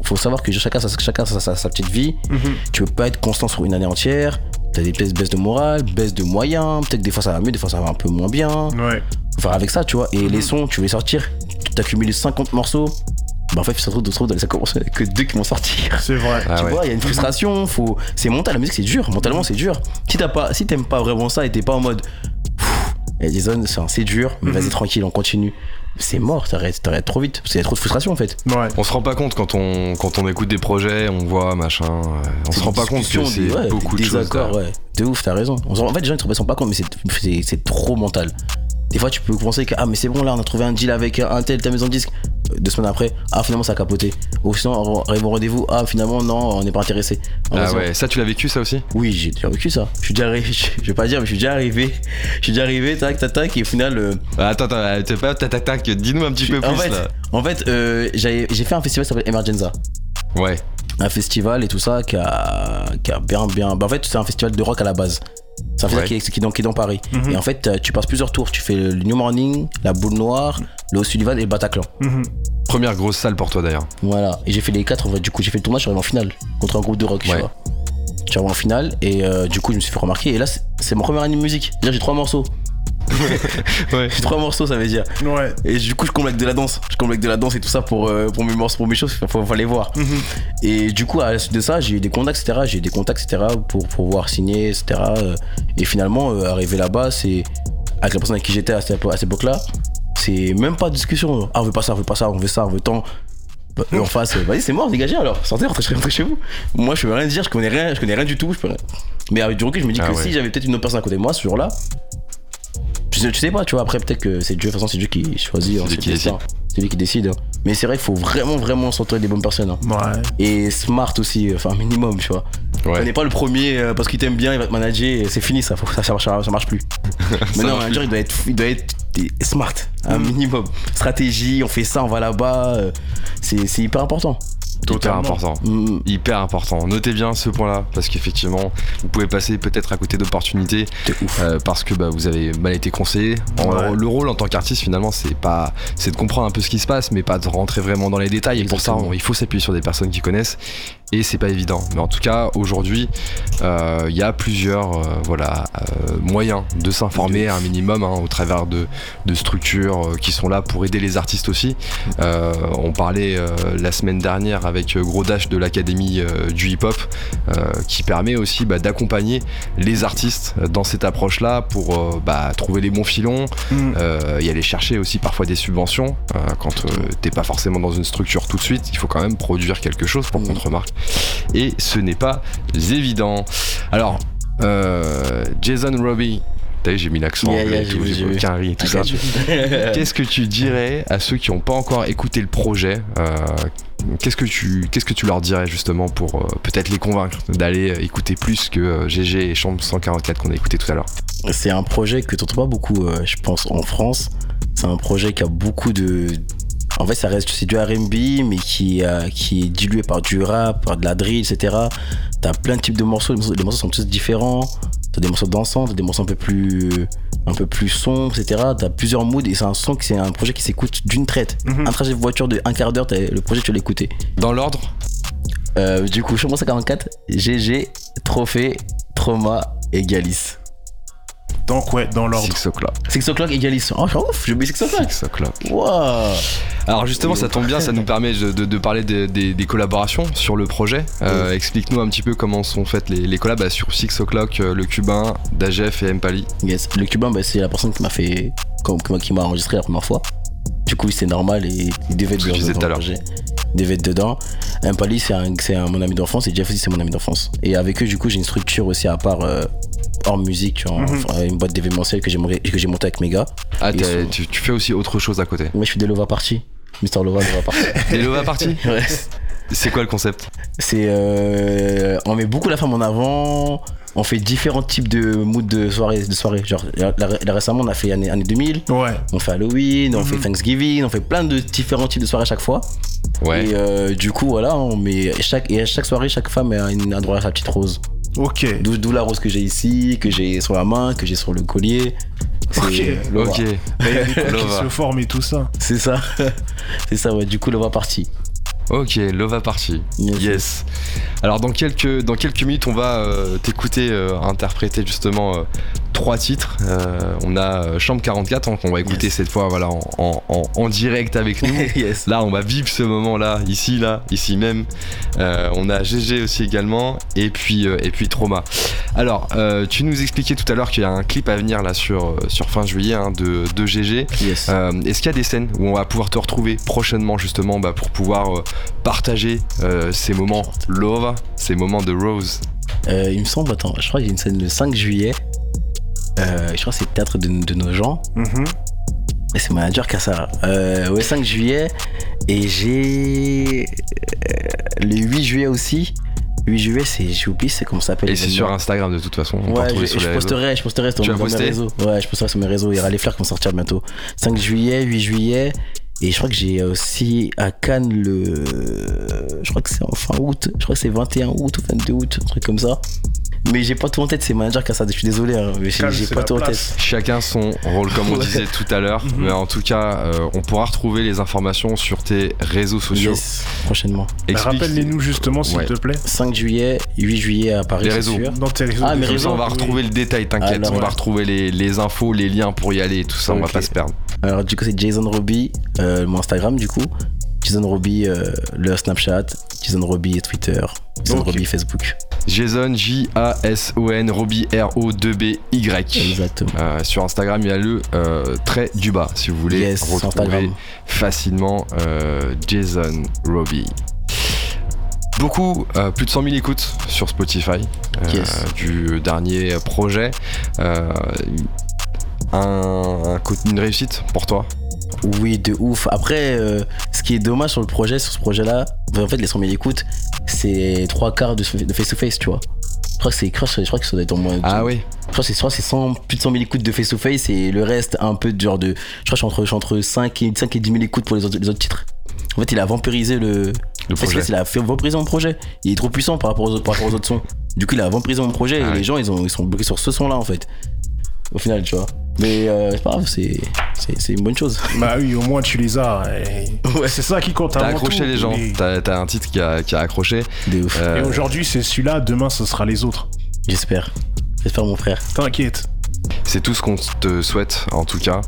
S6: Faut savoir que chacun, chacun sa, sa- sa petite vie.
S2: Mhm.
S6: Tu peux pas être constant sur une année entière. T'as des baisses, baisses de morale, baisses de moyens. Peut-être que des fois ça va mieux, des fois ça va un peu moins bien.
S2: Ouais.
S6: Faut faire avec ça, tu vois. Et les sons, tu veux les sortir, tu accumules 50 morceaux. Bah en fait, ça se trouve, dans les 50 morceaux, il y a que deux qui vont sortir.
S2: C'est vrai.
S1: Ah
S6: tu
S1: ouais.
S6: vois, il y a une frustration, faut. C'est mental, la musique c'est dur, mentalement c'est dur. Si t'as pas, si t'aimes pas vraiment ça et t'es pas en mode. Pff, Il y a des zones, c'est dur, mais vas-y
S2: Mhm.
S6: tranquille, on continue. C'est mort, t'arrêtes, t'arrêtes trop vite. Parce qu'il y a trop de frustration en fait.
S2: Ouais.
S1: On se rend pas compte quand on, quand on écoute des projets, on voit machin. euh, on se rend pas compte que c'est
S6: ouais,
S1: beaucoup de choses.
S6: accords, ouais. De ouf, t'as raison. On En fait, les gens ils se rendent pas compte, mais c'est- c'est c'est trop mental. Des fois, tu peux penser que ah mais c'est bon là, on a trouvé un deal avec un tel, ta maison de disque. Euh, Deux semaines après, ah finalement ça a capoté. Ou sinon, on arrive au rendez-vous, ah finalement non, on n'est pas intéressé. En
S1: Ah
S6: raison-
S1: ouais, ça tu l'as vécu ça aussi?
S6: Oui, j'ai déjà vécu ça. Je suis déjà arrivé, je vais pas dire, mais je suis déjà arrivé. Je suis déjà arrivé, tac, tac, tac, et au final. euh,
S1: Ah, Attends, attends, t'es pas tac tac tac, dis-nous un petit peu
S6: en
S1: plus
S6: fait,
S1: là.
S6: en fait euh, j'ai fait un festival qui s'appelle Emergenza.
S1: Ouais.
S6: un festival et tout ça qui a, qui a bien bien bah en fait c'est un festival de rock à la base c'est un festival
S1: Ouais.
S6: qui, est, qui dans, qui est dans Paris
S2: Mhm.
S6: et en fait euh, tu passes plusieurs tours tu fais le New Morning la Boule Noire le Sullivan et le Bataclan
S2: Mhm.
S1: Première grosse salle pour toi d'ailleurs.
S6: voilà et j'ai fait les quatre en fait du coup j'ai fait le tournoi je suis arrivé en finale contre un groupe de rock tu
S1: Ouais.
S6: vois je suis arrivé en finale et euh, du coup je me suis fait remarquer et là c'est mon premier année de musique j'ai trois morceaux
S1: Ouais.
S6: trois morceaux ça veut dire
S2: Ouais.
S6: et du coup je comble avec de la danse je comble avec de la danse et tout ça pour, euh, pour mes morceaux pour mes choses faut, faut aller voir
S2: Mhm.
S6: Et du coup, à la suite de ça, j'ai eu des contacts, etc. J'ai eu des contacts, etc. pour pouvoir signer, etc. Euh, Et finalement, euh, arrivé là-bas, c'est avec la personne avec qui j'étais à cette, épo- à cette époque-là, c'est même pas de discussion. Ah, on veut pas ça, on veut pas ça, on veut ça, on veut tant. Bah, en face, euh, vas-y, c'est mort, dégagez alors. Sortez, rentrez, rentrez chez vous. Moi, je peux rien dire, je connais rien, je connais rien du tout. Je peux rien. Mais avec du recul, je me dis
S1: Ah
S6: que
S1: ouais.
S6: si j'avais peut-être une autre personne à côté de moi ce jour-là, tu sais, tu sais pas, tu vois. Après, peut-être que c'est Dieu, de toute façon, c'est Dieu qui choisit.
S1: C'est
S6: hein,
S1: qui
S6: destin. C'est lui qui décide. hein. Mais c'est vrai qu'il faut vraiment, vraiment s'entourer des bonnes personnes. hein.
S2: Ouais.
S6: Et smart aussi, euh, enfin minimum, tu vois. On
S1: Ouais.
S6: n'est pas le premier euh, parce qu'il t'aime bien, il va te manager, c'est fini ça, faut- ça, ça, marche, ça marche plus. Mais non, un manager il doit être, il doit être smart, un minimum. Stratégie, on fait ça, on va là-bas, euh, c'est c'est hyper important.
S1: Hyper
S2: Totalement.
S1: important.
S6: Mm,
S1: Hyper important. Notez bien ce point-là, parce qu'effectivement, vous pouvez passer peut-être à côté d'opportunités euh, parce que bah, vous avez mal été conseillé. En-
S2: Ouais.
S1: Le rôle en tant qu'artiste, finalement, c'est pas, c'est de comprendre un peu ce qui se passe, mais pas de rentrer vraiment dans les détails. Et pour ça, on- il faut s'appuyer sur des personnes qui connaissent. Et c'est pas évident. Mais en tout cas, aujourd'hui, euh, il y a plusieurs euh, voilà, euh, moyens de s'informer un minimum hein, au travers de, de structures euh, qui sont là pour aider les artistes aussi. Euh, on parlait euh, la semaine dernière avec euh, Gros Dash de l'Académie euh, du hip-hop euh, qui permet aussi bah, d'accompagner les artistes dans cette approche-là pour euh, bah, trouver les bons filons
S2: Mm.
S1: euh, et aller chercher aussi parfois des subventions euh, quand euh, t'es pas forcément dans une structure tout de suite. Il faut quand même produire quelque chose pour qu'on te remarque. Et ce n'est pas évident. Alors, euh, Jason Robbie. T'as vu, j'ai mis l'accent
S6: Yeah, yeah,
S1: et tout, j'ai riz et tout ça. Qu'est-ce que tu dirais à ceux qui n'ont pas encore écouté le projet euh, Qu'est-ce que tu qu'est-ce que tu leur dirais justement pour euh, peut-être les convaincre d'aller écouter plus que euh, GG et Chambre 144 qu'on a écouté tout à l'heure?
S6: C'est un projet que t'entends pas beaucoup, euh, je pense, en France. C'est un projet qui a beaucoup de. En fait, ça reste c'est du R&B, mais qui, euh, qui est dilué par du rap, par de la drill, etc. T'as plein de types de morceaux. Les morceaux, les morceaux sont tous différents. T'as des morceaux dansants, t'as des morceaux un peu plus, un peu plus sombres, etc. T'as plusieurs moods et c'est un son qui c'est un projet qui s'écoute d'une traite.
S2: Mhm.
S6: Un trajet de voiture de un quart d'heure, le projet tu l'écouter.
S1: Dans l'ordre?
S6: Euh, du coup, Chambre 144, GG, Trophée, Trauma et Galis.
S2: Donc, ouais, dans l'ordre.
S1: Six o'clock.
S6: Six o'clock et Galis. Oh, suis ouf, j'ai oublié Six o'clock.
S1: Six o'clock.
S6: Wow.
S1: Alors justement, ça tombe bien, ça nous permet de, de- de parler des, des- des collaborations sur le projet. Euh, Explique-nous un petit peu comment sont faites les, les collabs bah, sur Six O'Clock, euh, le Cubain, Dajef et Mpali.
S6: Yes. Le cubain, bah, c'est la personne qui m'a fait, qui m'a enregistré la première fois. Du coup, c'est normal et il devait être dedans
S1: tout à
S6: dans le projet. Il devait être dedans. Un Pali, c'est un, c'est un- mon ami d'enfance et Jeff aussi, c'est mon ami d'enfance. Et avec eux, du coup, j'ai une structure aussi à part, euh, hors musique, enfin, une boîte d'événementiel que j'ai monté que j'ai monté avec mes gars.
S1: Ah,
S6: sont-
S1: tu fais aussi autre chose à côté.
S6: Moi, je suis des Lova Party. Mister Lova, Lova Party.
S1: Des Lova Party
S6: Ouais.
S1: C'est quoi le concept?
S6: C'est euh, on met beaucoup la femme en avant. On fait différents types de moods de soirée, de soirée. Genre là, là, récemment on a fait année, année 2000,
S2: Ouais.
S6: on fait Halloween, on fait Thanksgiving, on fait plein de différents types de soirées à chaque fois.
S1: Ouais.
S6: Et euh, du coup voilà, on met chaque et à chaque soirée chaque femme a une a droit à sa petite rose.
S2: Ok.
S6: D'où la rose que j'ai ici, que j'ai sur la main, que j'ai sur le collier. C'est
S2: Ok.
S6: Lova.
S1: Ok.
S2: Il y a des qui se forment et tout ça.
S6: C'est ça. C'est ça ouais. Du coup Lova parti.
S1: Ok, Lova Party.
S6: Yes.
S1: Yes. Alors dans quelques, dans quelques minutes, on va euh, t'écouter euh, interpréter justement euh, trois titres. On a Chambre 44 hein, qu'on va écouter
S6: Yes.
S1: cette fois voilà, en, en- en- en direct avec nous.
S6: yes.
S1: Là, on va vivre ce moment-là, ici, là, ici même. On a GG aussi également, et puis, et puis Trauma. Alors, tu nous expliquais tout à l'heure qu'il y a un clip à venir là sur, sur fin juillet hein, de, de GG.
S6: Yes.
S1: Est-ce qu'il y a des scènes où on va pouvoir te retrouver prochainement justement bah, pour pouvoir partager euh, ces moments love, ces moments de Rose
S6: Euh, il me semble, attends, je crois qu'il y a une scène le 5 juillet. Euh, je crois que c'est le théâtre de, de nos gens.
S2: Mhm.
S6: Et c'est manager qui a ça. Euh, ouais, 5 juillet. Et j'ai. le 8 juillet aussi. 8 juillet, c'est. J'ai oublié, c'est comment ça s'appelle
S1: Et c'est sur Instagram de toute façon. On
S6: Ouais, je,
S1: sur
S6: je posterai, je posterai sur,
S1: Tu
S6: mes
S1: poster
S6: réseaux. Ouais, je posterai sur mes réseaux. Il y aura les fleurs qui vont sortir bientôt. 5 juillet, 8 juillet. Et je crois que j'ai aussi à Cannes le. Je crois que c'est en fin août. Je crois que c'est 21 août ou 22 août, un truc comme ça. Mais j'ai pas tout en tête, c'est manager qui a ça. Je suis désolé, hein, mais j'ai pas tout en tête.
S1: Chacun son rôle, comme on disait tout à l'heure.
S2: Mhm.
S1: Mais en tout cas, euh, on pourra retrouver les informations sur tes réseaux sociaux.
S6: Yes, prochainement.
S1: Explique-
S2: Rappelle-les-nous justement, s'il
S1: Ouais.
S2: te plaît.
S6: 5 juillet, 8 juillet à Paris,
S1: Les
S6: c'est
S1: réseaux.
S6: sûr.
S2: Dans tes réseaux.
S6: Ah, mes
S1: ça, on va
S2: Oui.
S1: retrouver le détail, t'inquiète.
S6: Alors,
S1: on va retrouver les, les infos, les liens pour y aller, tout ça, on va pas se perdre.
S6: Alors du coup c'est Jason Robbie, euh, mon Instagram du coup. Jason Robbie, euh, le Snapchat, Jason Robbie Twitter, Jason. Robbie Facebook.
S1: Jason, J-A-S-O-N, Robbie, R-O-2-B-Y.
S6: Exactement.
S1: Euh, sur Instagram, il y a le euh, trait du bas, si vous voulez
S6: Yes,
S1: retrouver
S6: Instagram.
S1: facilement Jason Robbie. Beaucoup, euh, plus de 100 000 écoutes sur Spotify euh,
S6: Yes.
S1: du dernier projet. Euh, un, une réussite pour toi
S6: Oui, de ouf. Après, euh, ce qui est dommage sur le projet, sur ce projet-là, en fait, les 100 000 écoutes, c'est trois quarts de face-to-face, tu vois. Je crois que c'est, je crois que ça doit être au moins.
S1: Ah oui
S6: Je crois que c'est, je crois que c'est 100 plus de 100 000 écoutes de face-to-face et le reste un peu de genre de. Je crois que je suis entre, je suis entre 5, et, 5 et 10 000 écoutes pour les autres, les autres titres. En fait, il a vampirisé le,
S1: Le projet.
S6: la fait reprise mon projet. Il est trop puissant par rapport aux autres, par rapport aux autres sons. Du coup, il a repris mon projet
S1: Ah
S6: et
S1: ouais.
S6: les gens, ils, ont, ils sont bloqués sur ce son-là, en fait. Au final, tu vois. Mais euh, c'est pas grave, c'est, c'est, c'est une bonne chose.
S2: Bah oui, au moins tu les as. et
S6: Ouais.
S2: C'est ça qui compte
S1: T'as
S2: avant
S1: accroché
S2: tout.
S1: les gens.
S2: Et,
S1: T'as t'as un titre qui a, qui a accroché.
S6: Ouf.
S1: Euh,
S2: et aujourd'hui, c'est celui-là, demain, ce sera les autres.
S6: J'espère. J'espère, mon frère.
S2: T'inquiète.
S1: C'est tout ce qu'on te souhaite en tout cas.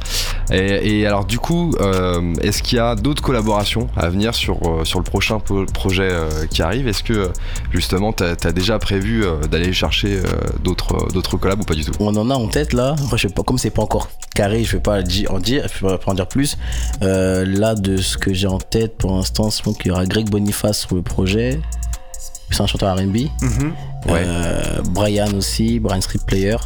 S1: Et, et alors du coup, euh, est-ce qu'il y a d'autres collaborations à venir sur, euh, sur le prochain po- projet euh, qui arrive? Est-ce que justement t'as as déjà prévu euh, d'aller chercher euh, d'autres d'autres collabs ou pas du tout?
S6: On en a en tête là. Je sais pas, comme c'est pas encore carré, je vais pas en dire, je vais pas en dire plus. Euh, là, de ce que j'ai en tête pour l'instant, c'est qu'il y aura Greg Boniface sur le projet. C'est un chanteur R&B.
S2: Mhm.
S1: Ouais.
S6: Euh, Brian aussi, Brian Street Player.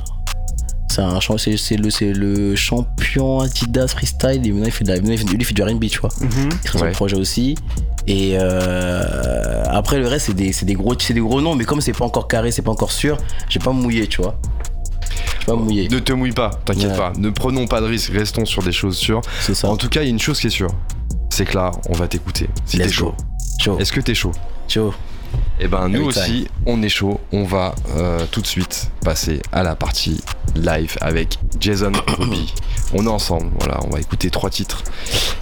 S6: C'est un c'est le, champion Adidas freestyle. Et maintenant, il fait, de la, il fait- lui, il fait du R&B, tu vois.
S2: Mhm.
S6: Il
S1: Ouais.
S6: le projet aussi. Et euh, après, le reste, c'est des, des, gros, c'est des gros noms. Mais comme c'est pas encore carré, c'est pas encore sûr, j'ai pas mouillé, tu vois. Pas mouillé.
S1: Ne te mouille pas, t'inquiète
S6: Ouais.
S1: pas. Ne prenons pas de risques, restons sur des choses sûres.
S6: C'est ça.
S1: En tout cas, il y a une chose qui est sûre. C'est que là, on va t'écouter. Si t'es chaud.
S6: Chaud.
S1: Est-ce que t'es chaud?
S6: Chaud.
S1: Eh ben nous
S6: Every time.
S1: aussi, on est chaud. On va euh, tout de suite passer à la partie live avec Jason Ruby. On est ensemble, voilà, on va écouter trois titres.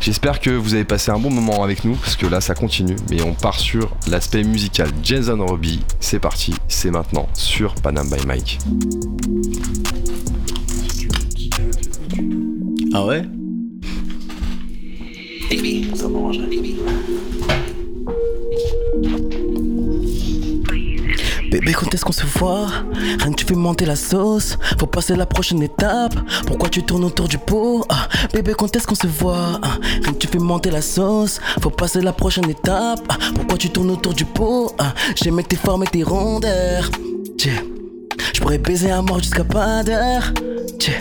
S1: J'espère que vous avez passé un bon moment avec nous, parce que là ça continue, mais on part sur l'aspect musical. Jason Ruby, c'est parti, c'est maintenant sur Panam by Mike.
S6: Ah ouais?
S3: Baby, baby.
S4: Bébé, quand est-ce qu'on se voit? Rien que tu fais monter la sauce. Faut passer la prochaine étape. Pourquoi tu tournes autour du pot? Ah, Bébé, quand est-ce qu'on se voit? Ah, Rien que tu fais monter la sauce. Faut passer la prochaine étape. Ah, Pourquoi tu tournes autour du pot? J'aimais tes formes et tes rondeurs. Tiens, Je pourrais baiser à mort jusqu'à pas d'heure. Tiens.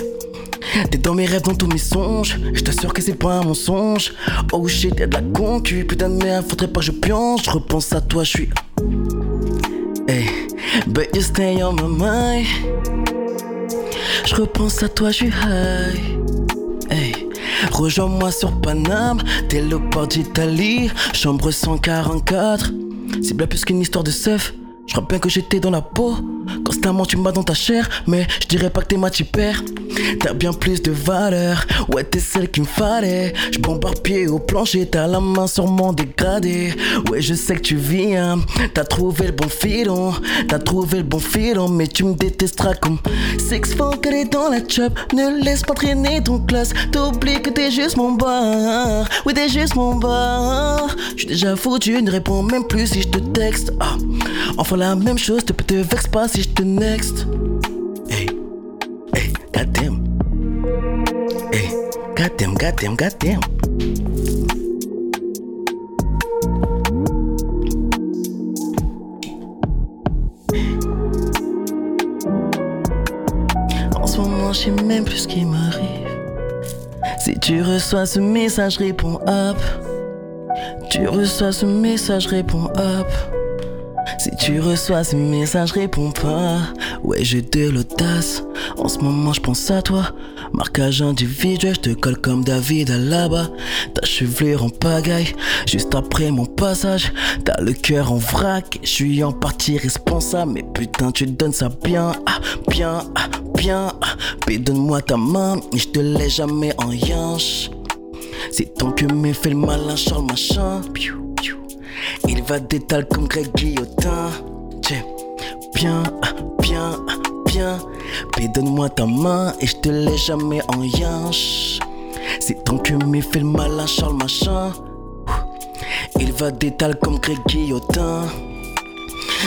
S4: T'es dans mes rêves, dans tous mes songes. Je t'assure que c'est pas un mensonge. Oh shit, y'a de la concu. Putain de merde, faudrait pas que je pionce. Je repense à toi, je suis. But you stay on my mind. Je repense à toi, je suis high. Hey, rejoins-moi sur Paname, t'es le port d'Italie, chambre 144. C'est bien plus qu'une histoire de seuf. Je crois bien que j'étais dans la peau. Constamment tu m'as dans ta chair, mais je dirais pas que t'es ma père. T'as bien plus de valeur, ouais t'es celle qu'il me fallait. Je bombarde pied au plancher, t'as la main sur mon dégradé. Ouais je sais que tu viens, t'as trouvé le bon filon, t'as trouvé le bon filon, mais tu me détesteras comme fois qu'elle est dans la chop. Ne laisse pas traîner ton classe, t'oublies que t'es juste mon bar. Oui t'es juste mon bar. J'suis déjà foutu, ne réponds même plus si je te texte. Ah. Enfin la même chose, te, te vexe pas si next. Hey, hey, goddamn. Hey, goddamn, goddamn, goddamn. En ce moment, je sais même plus ce qui m'arrive. Si tu reçois ce message, réponds hop. Tu reçois ce message, réponds hop. Tu reçois ce message, réponds pas. Ouais, j'ai de l'audace. En ce moment, je pense à toi. Marquage individuel, je te colle comme David à là-bas. Ta chevelure en pagaille, juste après mon passage. T'as le cœur en vrac, je suis en partie responsable. Mais putain, tu donnes ça bien, ah, bien, ah, bien. Ah. Puis donne-moi ta main, je te laisse jamais en yinche. C'est ton que me fait le malin, Charles machin. Il va d'étal comme Greg Guillotin. Tiens, bien, bien, bien. Puis donne-moi ta main et je te laisse jamais en yinche. C'est ton que me fait le malin, Charles machin. Il va d'étal comme Greg Guillotin.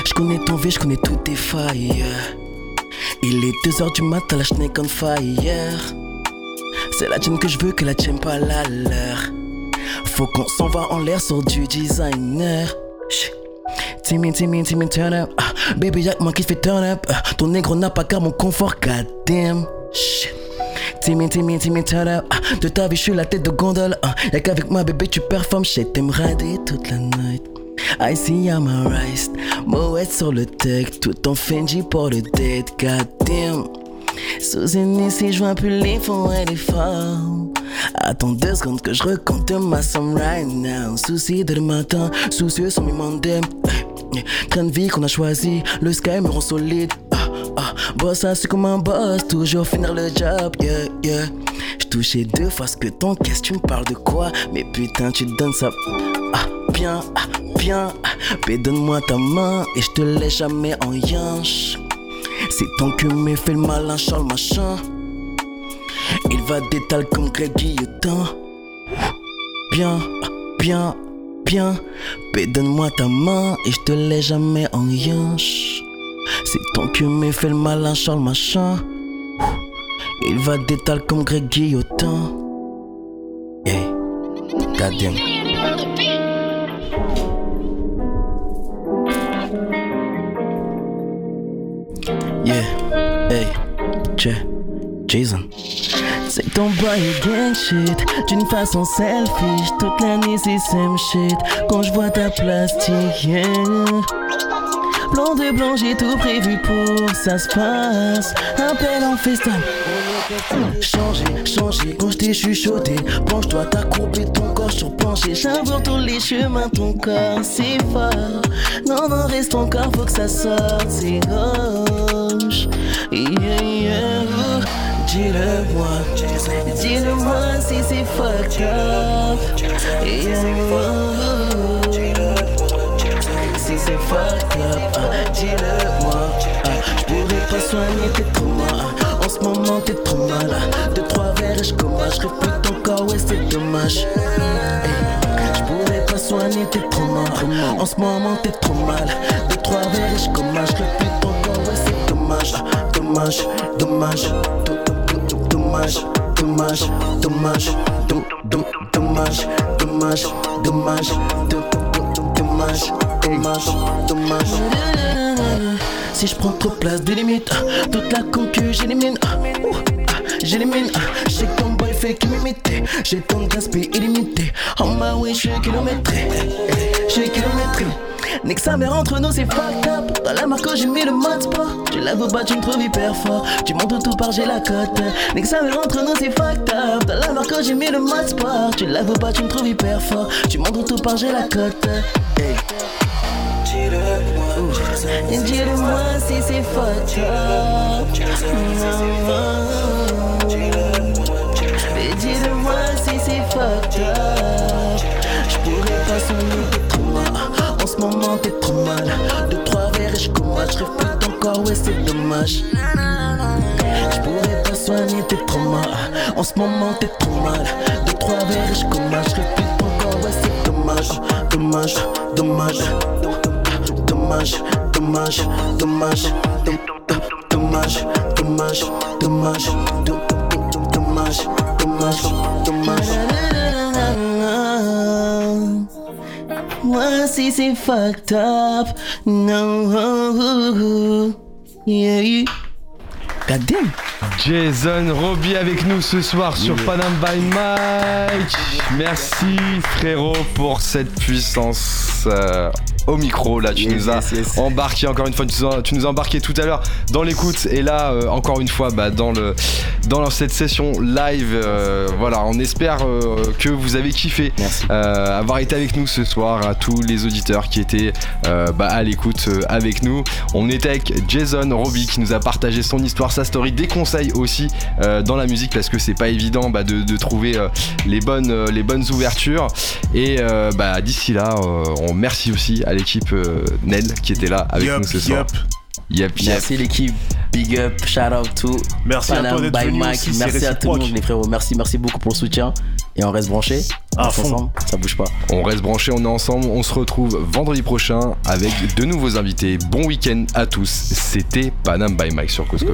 S4: Je connais ton vie, je connais toutes tes failles. Il est 2h du matin, la schneck on fire. C'est la tienne que je veux, que la tienne pas la leur. Faut qu'on s'en va en l'air sur du designer. Chut. Timmy, Timmy, Timmy, turn up. Ah, baby, y'a moi qui fait turn up. Ah, ton négro n'a pas qu'à mon confort, goddamn. Shit. Timmy, Timmy, Timmy, turn up. Ah, de ta vie, je suis la tête de gondole. Y'a qu'avec moi, bébé, tu performes. Shit, t'aimes rader toute la night. I see I'm a rise. Moet sur le tech, tout en Fendi pour le date, goddamn. Sous une je vois plus les fonds et les femmes. Attends deux secondes que je recompte ma somme right now. Souci de le matin, soucieux sans m'y Train de vie qu'on a choisi, le sky me rend solide. Ah, ah, boss, c'est comme un boss, toujours finir le job, yeah, yeah. J'touchais deux fois ce que qu'est-ce tu me parles de quoi? Mais putain, tu donnes ça. Ah, bien, ah, bien. Ah, donne-moi ta main et je te laisse jamais en yinche. C'est ton que me fait le malin, Charles machin. Il va d'étal comme Greg Guillotin. Bien, bien, bien. donne-moi ta main et je te laisse jamais en yinche. C'est ton que me fait le malin, Charles machin. Il va d'étal comme Greg Guillotin. Hey. Yeah, hey, Jason. C'est ton boy gang shit, d'une façon selfish. Toute l'année c'est same shit. Quand je vois ta plastique, yeah. Blanc de blanc, j'ai tout prévu pour ça se passe. Appel en festin. Changer, changer, quand je t'ai chuchoté. Penche-toi, t'as courbé ton corps sur plancher. J'avoue tous les chemins, ton corps, c'est fort. Non, non, reste encore, faut que ça sorte, c'est gauche. Yeah, yeah. Dis-le-moi, dis-le-moi si c'est fucked up. Si c'est fucked up, ah, dis-le-moi. Ah, J'pourrais pas soigner tes traumas. En ce moment t'es trop mal. Deux, trois verres et j'commage. J'répète encore, ouais, c'est dommage. J'pourrais pas soigner tes traumas. En ce moment t'es trop mal. Deux, trois verres et j'commage. J'répète encore, ouais, c'est. Dommage, dommage dommage, dommage, dommage, dommage, dommage, dommage, dommage, dommage, dommage. Si je prends trop place, des limites, toute la concu, j'élimine, j'élimine, j'ai ton boy fait qui m'imite, j'ai ton gaspille illimité, en ma way, je suis kilométré, je suis kilométré. Nique sa mère entre nous, c'est fucked up. Dans la marque, j'ai mis le mode sport. Tu la veux pas, tu me trouves hyper fort. Tu montes tout par, j'ai la cote. Nique sa mère entre nous, c'est fucked up. Dans la marque, j'ai mis le mode sport. Tu la veux pas, tu me trouves hyper fort. Tu montes tout par, j'ai la cote. Hey. Dis-le-moi si c'est fucked up. Dis-le-moi si c'est fucked up. J'pourrais pas sonner en ce moment t'es trop mal. Je. Je répète encore, ouais, c'est dommage. Je pourrais pas soigner tes traumas. En ce moment t'es trop mal. Deux, trois verres je commande. Je répète encore, ouais, c'est dommage. Dommage, dommage. Dommage, dommage, dommage. Dommage, dommage, dommage. Dommage, dommage, dommage. Moi si c'est fucked up. No. Yeah. God damn.
S1: Jason Robbie avec nous ce soir sur Panam by Mike. Merci frérot pour cette puissance. Euh, au micro. Là, tu nous as embarqué encore une fois, tu nous as, embarqué tout à l'heure dans l'écoute et là, euh, encore une fois, bah, dans, le, dans cette session live. Euh, voilà, on espère euh, que vous avez kiffé avoir été avec nous ce soir, à tous les auditeurs qui étaient bah, à l'écoute avec nous. On était avec Jason Roby qui nous a partagé son histoire, sa story, des conseils aussi dans la musique parce que c'est pas évident bah, de, trouver les, bonnes, les bonnes ouvertures. Et bah, d'ici là, on merci aussi à l'équipe euh, Nel qui était là avec nous ce soir.
S6: Yep, merci l'équipe, big up, shout out to
S2: merci à toi by Mike,
S6: merci à tout le monde les frérots, merci, merci beaucoup pour le soutien. Et on reste branché,
S2: à fond. ensemble,
S6: ça bouge pas.
S1: On reste branché, on est ensemble, on se retrouve vendredi prochain avec de nouveaux invités. Bon week-end à tous, c'était Panam by Mike sur Cause.